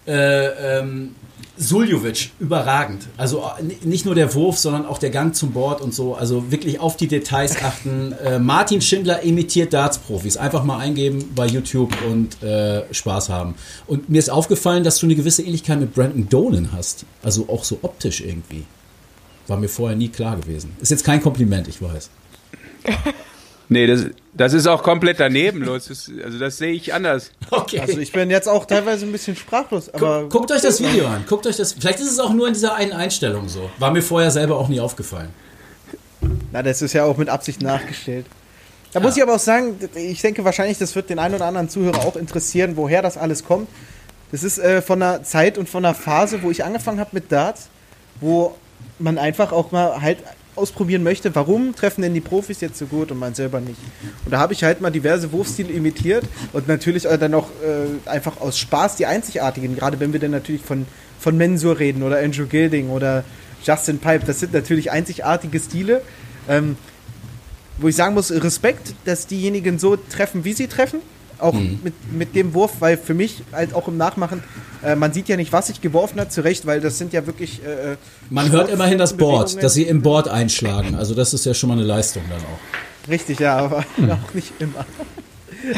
äh, ähm, Suljovic, überragend. Also äh, nicht nur der Wurf, sondern auch der Gang zum Board und so. Also wirklich auf die Details achten. Äh, Martin Schindler imitiert Darts-Profis. Einfach mal eingeben bei YouTube und äh, Spaß haben. Und mir ist aufgefallen, dass du eine gewisse Ähnlichkeit mit Brandon Dolan hast. Also auch so optisch irgendwie. War mir vorher nie klar gewesen. Ist jetzt kein Kompliment, ich weiß. Nee, das, das ist auch komplett daneben los. Das, also das sehe ich anders. Okay. Also ich bin jetzt auch teilweise ein bisschen sprachlos. Aber Guckt, guckt euch das Video an. Guckt euch das. Vielleicht ist es auch nur in dieser einen Einstellung so. War mir vorher selber auch nie aufgefallen. Na, das ist ja auch mit Absicht nachgestellt. Da ja. muss ich aber auch sagen, ich denke wahrscheinlich, das wird den einen oder anderen Zuhörer auch interessieren, woher das alles kommt. Das ist äh, von einer Zeit und von einer Phase, wo ich angefangen habe mit Darts, wo man einfach auch mal halt ausprobieren möchte, warum treffen denn die Profis jetzt so gut und man selber nicht. Und da habe ich halt mal diverse Wurfstile imitiert und natürlich dann auch äh, einfach aus Spaß die einzigartigen, gerade wenn wir dann natürlich von, von Mensur reden oder Andrew Gilding oder Justin Pipe, das sind natürlich einzigartige Stile. Ähm, wo ich sagen muss, Respekt, dass diejenigen so treffen, wie sie treffen auch mhm. mit, mit dem Wurf, weil für mich halt auch im Nachmachen, äh, man sieht ja nicht, was ich geworfen hat, zurecht, weil das sind ja wirklich. Äh, man hört immerhin das Board, dass sie im Board einschlagen. Also das ist ja schon mal eine Leistung dann auch. Richtig, ja, aber mhm. auch nicht immer.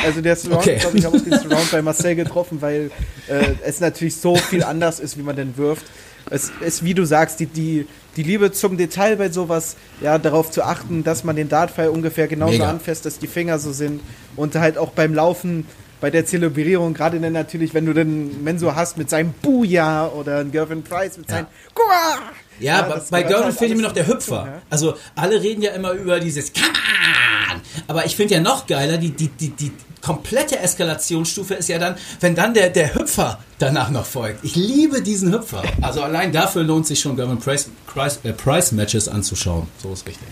Also der Surround, okay. ich glaube, ich habe auch den Surround bei Marcel getroffen, weil äh, es natürlich so viel anders ist, wie man denn wirft. Es ist, wie du sagst, die, die, die Liebe zum Detail bei sowas, ja, darauf zu achten, dass man den Dartpfeil ungefähr genauso Mega. anfasst, dass die Finger so sind und halt auch beim Laufen, bei der Zelebrierung, gerade dann natürlich, wenn du den Menso hast mit seinem Booyah oder einen Gervin Price mit ja. seinem Guah! Ja, ja bei Gervin halt fehlt mir noch der Hüpfer. Tun, ja? Also alle reden ja immer über dieses Come on! Aber ich finde ja noch geiler, die, die, die, die komplette Eskalationsstufe ist ja dann, wenn dann der, der Hüpfer danach noch folgt. Ich liebe diesen Hüpfer. Also allein dafür lohnt sich schon Price, Price, äh, Price Matches anzuschauen. So ist richtig.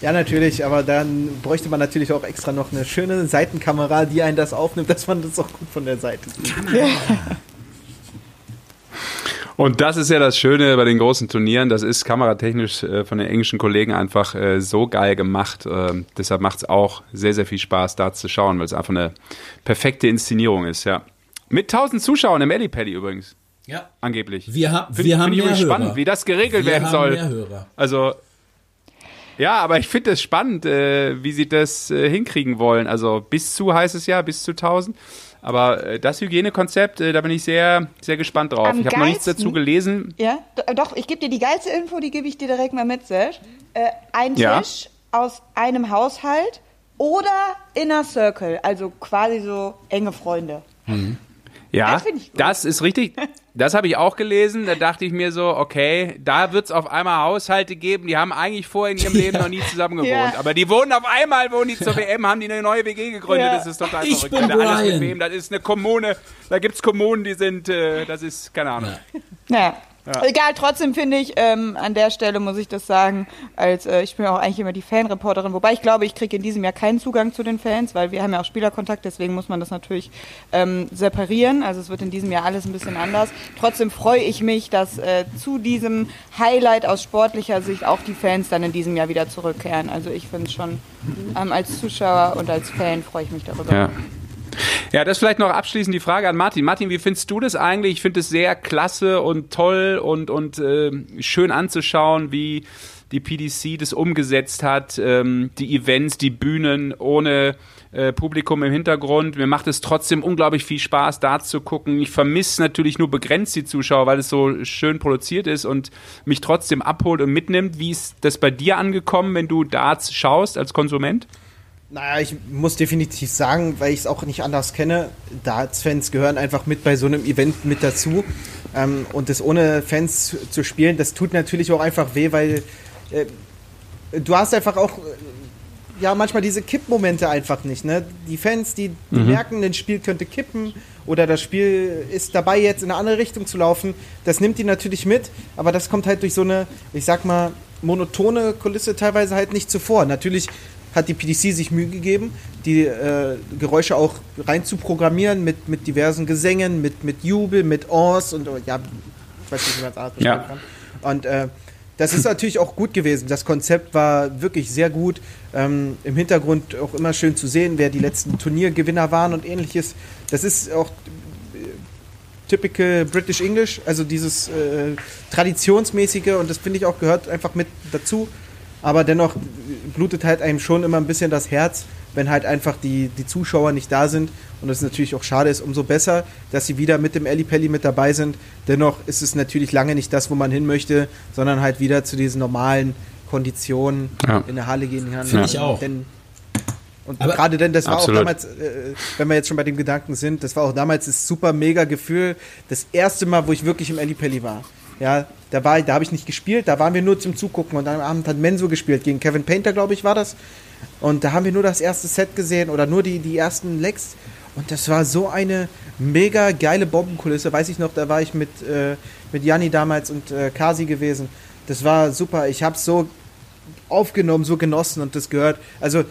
Ja, natürlich, aber dann bräuchte man natürlich auch extra noch eine schöne Seitenkamera, die einen das aufnimmt, dass man das auch gut von der Seite sieht. Ja. Und das ist ja das Schöne bei den großen Turnieren. Das ist kameratechnisch äh, von den englischen Kollegen einfach äh, so geil gemacht. Äh, deshalb macht es auch sehr, sehr viel Spaß, da zu schauen, weil es einfach eine perfekte Inszenierung ist, ja. Mit 1000 Zuschauern im Paddy übrigens. Ja. Angeblich. Wir, ha find, wir haben find mehr spannend, Hörer. wie das geregelt wir werden soll. Also ja, aber ich finde es spannend, äh, wie sie das hinkriegen wollen. Also bis zu heißt es ja, bis zu 1000. Aber äh, das Hygienekonzept, äh, da bin ich sehr, sehr gespannt drauf. Am ich habe noch nichts dazu gelesen. Ja, doch, ich gebe dir die geilste Info, die gebe ich dir direkt mal mit, Sesh. Äh, ein ja. Tisch aus einem Haushalt oder Inner Circle, also quasi so enge Freunde. Mhm. Ja, das, das ist richtig. Das habe ich auch gelesen. Da dachte ich mir so, okay, da wird es auf einmal Haushalte geben, die haben eigentlich vorher in ihrem Leben ja. noch nie zusammen gewohnt. Ja. Aber die wohnen auf einmal, wohnen die zur WM, haben die eine neue WG gegründet. Ja. Das ist total ich verrückt. Bin Alles mit wem. Das ist eine Kommune. Da gibt es Kommunen, die sind, äh, das ist, keine Ahnung. Ja. Ja. Egal, trotzdem finde ich, ähm, an der Stelle muss ich das sagen, als äh, ich bin auch eigentlich immer die Fanreporterin, wobei ich glaube, ich kriege in diesem Jahr keinen Zugang zu den Fans, weil wir haben ja auch Spielerkontakt, deswegen muss man das natürlich ähm, separieren. Also es wird in diesem Jahr alles ein bisschen anders. Trotzdem freue ich mich, dass äh, zu diesem Highlight aus sportlicher Sicht auch die Fans dann in diesem Jahr wieder zurückkehren. Also ich finde es schon ähm, als Zuschauer und als Fan freue ich mich darüber. Ja. Ja, das vielleicht noch abschließend die Frage an Martin. Martin, wie findest du das eigentlich? Ich finde es sehr klasse und toll und, und äh, schön anzuschauen, wie die PDC das umgesetzt hat, ähm, die Events, die Bühnen ohne äh, Publikum im Hintergrund. Mir macht es trotzdem unglaublich viel Spaß, da zu gucken. Ich vermisse natürlich nur begrenzt die Zuschauer, weil es so schön produziert ist und mich trotzdem abholt und mitnimmt. Wie ist das bei dir angekommen, wenn du Darts schaust als Konsument? Naja, ich muss definitiv sagen, weil ich es auch nicht anders kenne, Darts-Fans gehören einfach mit bei so einem Event mit dazu. Ähm, und das ohne Fans zu, spielen, das tut natürlich auch einfach weh, weil äh, du hast einfach auch äh, ja manchmal diese Kippmomente einfach nicht. Ne? Die Fans, die, die mhm. merken, das Spiel könnte kippen oder das Spiel ist dabei, jetzt in eine andere Richtung zu laufen, das nimmt die natürlich mit, aber das kommt halt durch so eine, ich sag mal, monotone Kulisse teilweise halt nicht zuvor. Natürlich hat die PDC sich Mühe gegeben, die äh, Geräusche auch rein zu programmieren mit, mit diversen Gesängen, mit, mit Jubel, mit Ors und ja, ich weiß nicht, wie man es anders ja. kann. Und äh, das ist natürlich auch gut gewesen. Das Konzept war wirklich sehr gut. Ähm, Im Hintergrund auch immer schön zu sehen, wer die letzten Turniergewinner waren und ähnliches. Das ist auch typical British English, also dieses äh, traditionsmäßige und das finde ich auch gehört einfach mit dazu. Aber dennoch blutet halt einem schon immer ein bisschen das Herz, wenn halt einfach die, die Zuschauer nicht da sind. Und das natürlich auch schade ist, umso besser, dass sie wieder mit dem Elli Pelli mit dabei sind. Dennoch ist es natürlich lange nicht das, wo man hin möchte, sondern halt wieder zu diesen normalen Konditionen Ja. in der Halle gehen kann. Finde ich auch. Denn, und Aber- gerade denn, das war Absolut. auch damals, äh, wenn wir jetzt schon bei dem Gedanken sind, das war auch damals das super mega Gefühl. Das erste Mal, wo ich wirklich im Elli Pelli war. Ja, da war da habe ich nicht gespielt, da waren wir nur zum Zugucken und am Abend hat Menso gespielt, gegen Kevin Painter, glaube ich, war das. Und da haben wir nur das erste Set gesehen oder nur die, die ersten Lecks. Und das war so eine mega geile Bombenkulisse. Weiß ich noch, da war ich mit, äh, mit Janni damals und äh, Kasi gewesen. Das war super. Ich habe so aufgenommen, so genossen und das gehört. Also,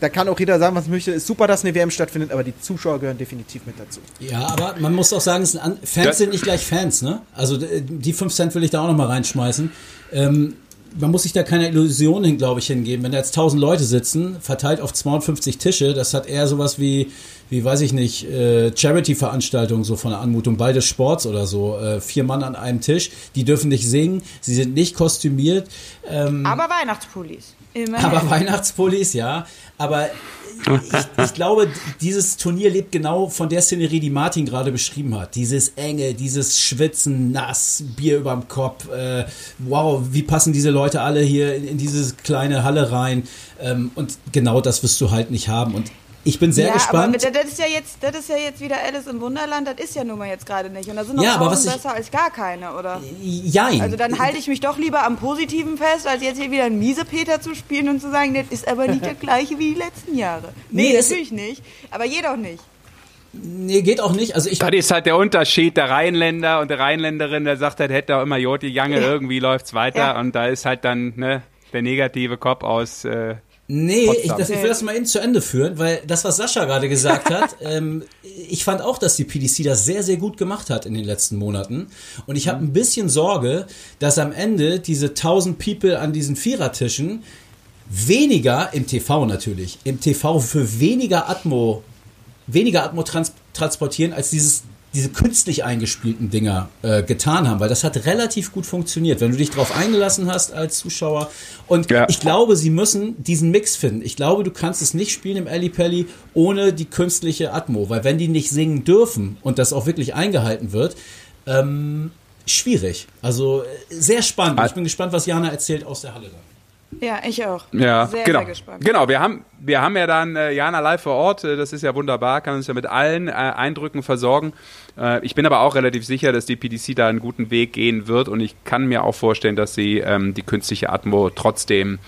da kann auch jeder sagen, was möchte. Ist super, dass eine WM stattfindet, aber die Zuschauer gehören definitiv mit dazu. Ja, aber man muss auch sagen, Fans Das- sind nicht gleich Fans, ne? Also die 5 Cent will ich da auch noch mal reinschmeißen. Ähm, man muss sich da keine Illusionen, glaube ich, hingeben. Wenn da jetzt 1000 Leute sitzen, verteilt auf 250 Tische, das hat eher sowas wie, wie weiß ich nicht, äh, Charity-Veranstaltungen so von der Anmutung, Ball des Sports oder so. Äh, vier Mann an einem Tisch, die dürfen nicht singen, sie sind nicht kostümiert. Ähm, Aber Weihnachtspullis. Immer. aber Weihnachtspullis, ja. Aber ich, ich glaube, dieses Turnier lebt genau von der Szenerie, die Martin gerade beschrieben hat. Dieses Enge, dieses Schwitzen, nass, Bier überm Kopf. Äh, wow, wie passen diese Leute alle hier in, in diese kleine Halle rein? Ähm, und genau das wirst du halt nicht haben. Und ich bin sehr ja, gespannt. aber das ist ja jetzt, das ist ja jetzt wieder Alice im Wunderland. Das ist ja nun mal jetzt gerade nicht. Und da sind noch Ja, aber was ich- besser als gar keine, oder? Jein. Also dann halte ich mich doch lieber am Positiven fest, als jetzt hier wieder einen Miesepeter zu spielen und zu sagen, das ist aber nicht der gleiche wie die letzten Jahre. Nee, Nee, es- natürlich nicht. Aber je doch nicht. nee, geht auch nicht. Also ich Das ist halt der Unterschied der Rheinländer und der Rheinländerin, der sagt halt, hätte auch immer Joti Jange, irgendwie läuft's weiter Ja. und da ist halt dann ne, der negative Kopf aus äh, Nee, ich, das, ich will das mal eben zu Ende führen, weil das, was Sascha gerade gesagt hat, ähm, ich fand auch, dass die PDC das sehr, sehr gut gemacht hat in den letzten Monaten. Und ich habe ein bisschen Sorge, dass am Ende diese 1000 People an diesen Vierertischen weniger im TV natürlich, im TV für weniger Atmo, weniger Atmo trans transportieren, als dieses diese künstlich eingespielten Dinger äh, getan haben, weil das hat relativ gut funktioniert, wenn du dich darauf eingelassen hast als Zuschauer. Und Ja. ich glaube, sie müssen diesen Mix finden. Ich glaube, du kannst es nicht spielen im Ali Pelli ohne die künstliche Atmo, weil wenn die nicht singen dürfen und das auch wirklich eingehalten wird, ähm, schwierig. Also äh, sehr spannend. Ich bin gespannt, was Jana erzählt aus der Halle dann. Ja, ich auch. Ja, sehr, genau. sehr gespannt. Genau, wir haben, wir haben ja dann äh, Jana live vor Ort, äh, das ist ja wunderbar, kann uns ja mit allen äh, Eindrücken versorgen. Äh, ich bin aber auch relativ sicher, dass die PDC da einen guten Weg gehen wird und ich kann mir auch vorstellen, dass sie ähm, die künstliche Atmo trotzdem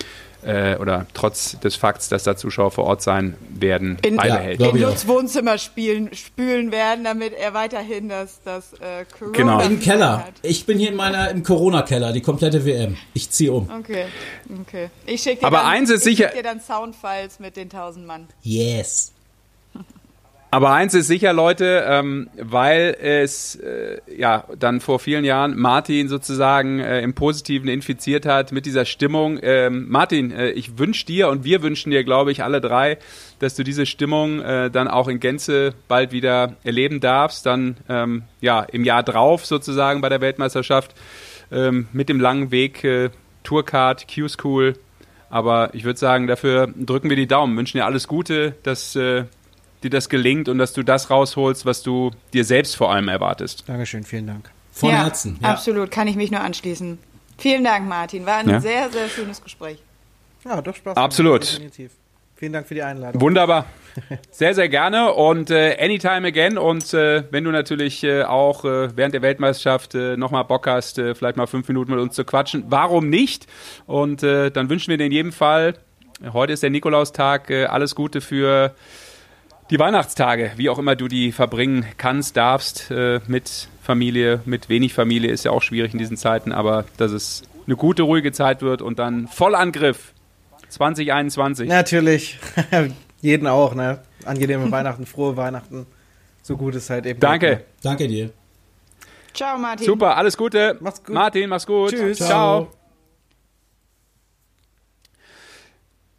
äh, oder trotz des Fakts, dass da Zuschauer vor Ort sein werden, In, beibehält. glaub in. Lutz Wohnzimmer spielen, spülen werden, damit er weiterhin das, das äh, Corona Genau. Im Keller. hat. Ich bin hier in meiner im Corona-Keller, die komplette WM. Ich ziehe um. Okay, okay. Ich schicke dir, Aber dann, eins ist ich sicher- schick dir dann Soundfiles mit den 1000 Mann. Yes. Aber eins ist sicher, Leute, ähm, weil es äh, ja dann vor vielen Jahren Martin sozusagen äh, im Positiven infiziert hat mit dieser Stimmung. Ähm, Martin, äh, ich wünsche dir und wir wünschen dir, glaube ich, alle drei, dass du diese Stimmung äh, dann auch in Gänze bald wieder erleben darfst. Dann ähm, ja im Jahr drauf sozusagen bei der Weltmeisterschaft ähm, mit dem langen Weg äh, Tourcard, Q-School. Aber ich würde sagen, dafür drücken wir die Daumen, wünschen dir alles Gute, dass äh, dir das gelingt und dass du das rausholst, was du dir selbst vor allem erwartest. Dankeschön, vielen Dank. Von ja, Herzen. Ja. Absolut, kann ich mich nur anschließen. Vielen Dank, Martin. War ein Ja. sehr, sehr schönes Gespräch. Ja, doch Spaß. Absolut. Definitiv. Vielen Dank für die Einladung. Wunderbar. Sehr, sehr gerne und äh, anytime again. Und äh, wenn du natürlich äh, auch äh, während der Weltmeisterschaft äh, nochmal Bock hast, äh, vielleicht mal fünf Minuten mit uns zu quatschen, warum nicht? Und äh, dann wünschen wir dir in jedem Fall, heute ist der Nikolaustag, äh, alles Gute für die Weihnachtstage, wie auch immer du die verbringen kannst, darfst, äh, mit Familie, mit wenig Familie, ist ja auch schwierig in diesen Zeiten, aber dass es eine gute, ruhige Zeit wird und dann Vollangriff 2021. Natürlich. Jeden auch, ne? Angenehme Weihnachten, frohe Weihnachten. So gut es halt eben. Danke. geht, ne? Danke dir. Ciao, Martin. Super, alles Gute. Mach's gut. Martin, mach's gut. Tschüss. Ciao.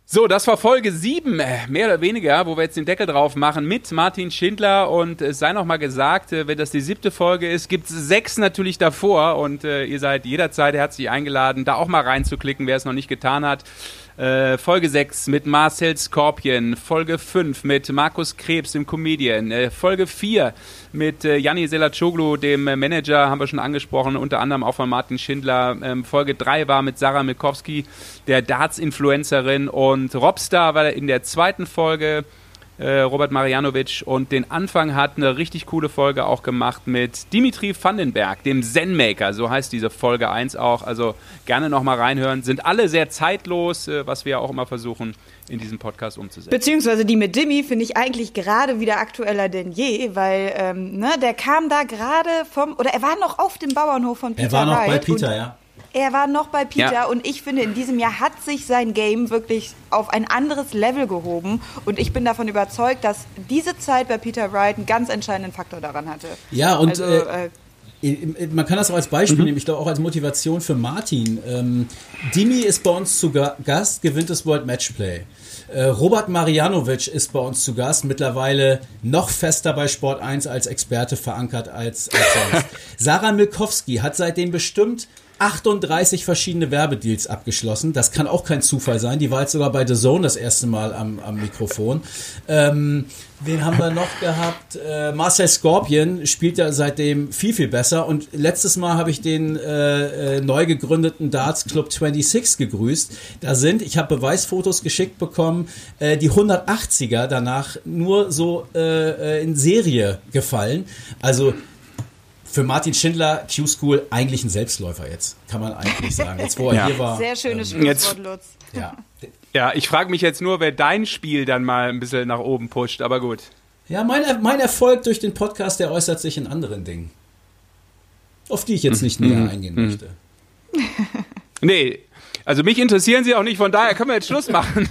So, das war Folge 7, äh, mehr oder weniger, wo wir jetzt den Deckel drauf machen mit Martin Schindler und es sei noch mal gesagt, äh, wenn das die siebte Folge ist, gibt es sechs natürlich davor und äh, ihr seid jederzeit herzlich eingeladen, da auch mal reinzuklicken, wer es noch nicht getan hat. Äh, Folge 6 mit Marcel Scorpion, Folge 5 mit Markus Krebs, dem Comedian, äh, Folge 4 mit äh, Janni Selacoglu, dem Manager, haben wir schon angesprochen, unter anderem auch von Martin Schindler. Ähm, Folge 3 war mit Sarah Milkowski, der Darts-Influencerin und Robstar war in der zweiten Folge äh, Robert Marianovic und den Anfang hat eine richtig coole Folge auch gemacht mit Dimitri Vandenberg, dem Zen-Maker, so heißt diese Folge 1 auch, also gerne nochmal reinhören, sind alle sehr zeitlos, äh, was wir ja auch immer versuchen in diesem Podcast umzusetzen. Beziehungsweise die mit Dimi finde ich eigentlich gerade wieder aktueller denn je, weil ähm, ne, der kam da gerade vom, oder er war noch auf dem Bauernhof von Peter Er war noch bei Wright Peter, und ja. Er war noch bei Peter Ja. und ich finde, in diesem Jahr hat sich sein Game wirklich auf ein anderes Level gehoben und ich bin davon überzeugt, dass diese Zeit bei Peter Wright einen ganz entscheidenden Faktor daran hatte. Ja, und also, äh, äh, Man kann das auch als Beispiel nehmen, ich glaube auch als Motivation für Martin. Ähm, Dimi ist bei uns zu Ga Gast, gewinnt das World Matchplay. Äh, Robert Marianovic ist bei uns zu Gast, mittlerweile noch fester bei Sport 1 als Experte verankert als, als sonst. Sarah Milkowski hat seitdem bestimmt 38 verschiedene Werbedeals abgeschlossen. Das kann auch kein Zufall sein. Die war jetzt sogar bei The Zone das erste Mal am, am Mikrofon. Ähm, wen haben wir noch gehabt? Äh, Marcel Scorpion spielt ja seitdem viel, viel besser. Und letztes Mal habe ich den äh, äh, neu gegründeten Darts Club 26 gegrüßt. Da sind, ich habe Beweisfotos geschickt bekommen, äh, die 180er danach nur so äh, äh, in Serie gefallen. Also für Martin Schindler, Q-School, eigentlich ein Selbstläufer jetzt, kann man eigentlich sagen. Jetzt, wo er Ja. hier war. sehr schönes ähm, jetzt- Schlusswort, Lutz. Ja. Ja, ich frage mich jetzt nur, wer dein Spiel dann mal ein bisschen nach oben pusht, aber gut. Ja, mein, mein Erfolg durch den Podcast, der äußert sich in anderen Dingen. Auf die ich jetzt nicht näher eingehen möchte. Nee, also mich interessieren sie auch nicht, von daher können wir jetzt Schluss machen.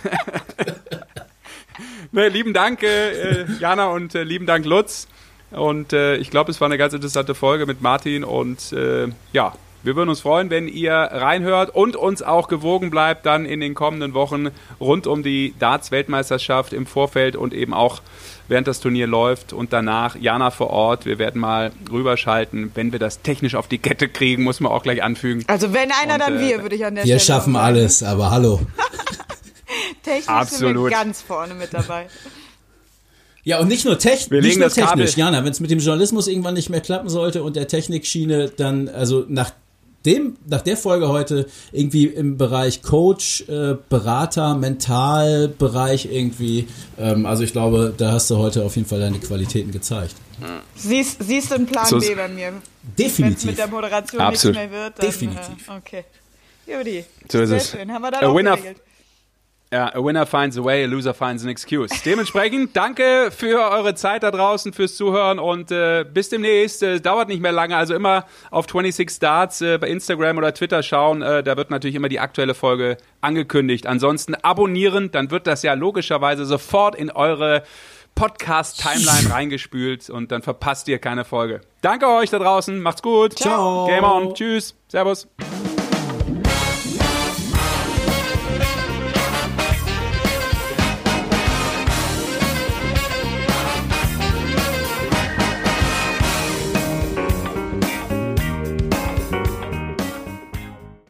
lieben Dank, äh, äh, Jana, und äh, lieben Dank, Lutz. Und äh, ich glaube, es war eine ganz interessante Folge mit Martin. Und äh, ja, wir würden uns freuen, wenn ihr reinhört und uns auch gewogen bleibt dann in den kommenden Wochen rund um die Darts-Weltmeisterschaft im Vorfeld und eben auch während das Turnier läuft und danach Jana vor Ort. Wir werden mal rüberschalten, wenn wir das technisch auf die Kette kriegen, muss man auch gleich anfügen. Also wenn einer, Und, dann äh, wir, würde ich an der Wir Stelle schaffen auch sagen. alles, aber hallo. Technisch sind Absolut. wir ganz vorne mit dabei. Ja, und nicht nur, techn Wir nicht nur das Kabel- technisch, Jana, wenn es mit dem Journalismus irgendwann nicht mehr klappen sollte und der Technikschiene dann, also nach dem, nach der Folge heute irgendwie im Bereich Coach, äh, Berater, Mentalbereich irgendwie, ähm, also ich glaube, da hast du heute auf jeden Fall deine Qualitäten gezeigt. Siehst, siehst du einen Plan So- B bei mir? Wenn es Definitiv. mit der Moderation Absolut. nichts mehr wird, dann, Definitiv. Äh, okay. Judy. So ist Sehr es. schön. Haben wir dann A auch winner- geregelt. Ja, a winner finds a way, a loser finds an excuse. Dementsprechend danke für eure Zeit da draußen, fürs Zuhören und äh, bis demnächst. Äh, dauert nicht mehr lange, also immer auf 26 Starts äh, bei Instagram oder Twitter schauen. Äh, da wird natürlich immer die aktuelle Folge angekündigt. Ansonsten abonnieren, dann wird das ja logischerweise sofort in eure Podcast-Timeline reingespült und dann verpasst ihr keine Folge. Danke euch da draußen, macht's gut. Ciao. Game on, tschüss, servus.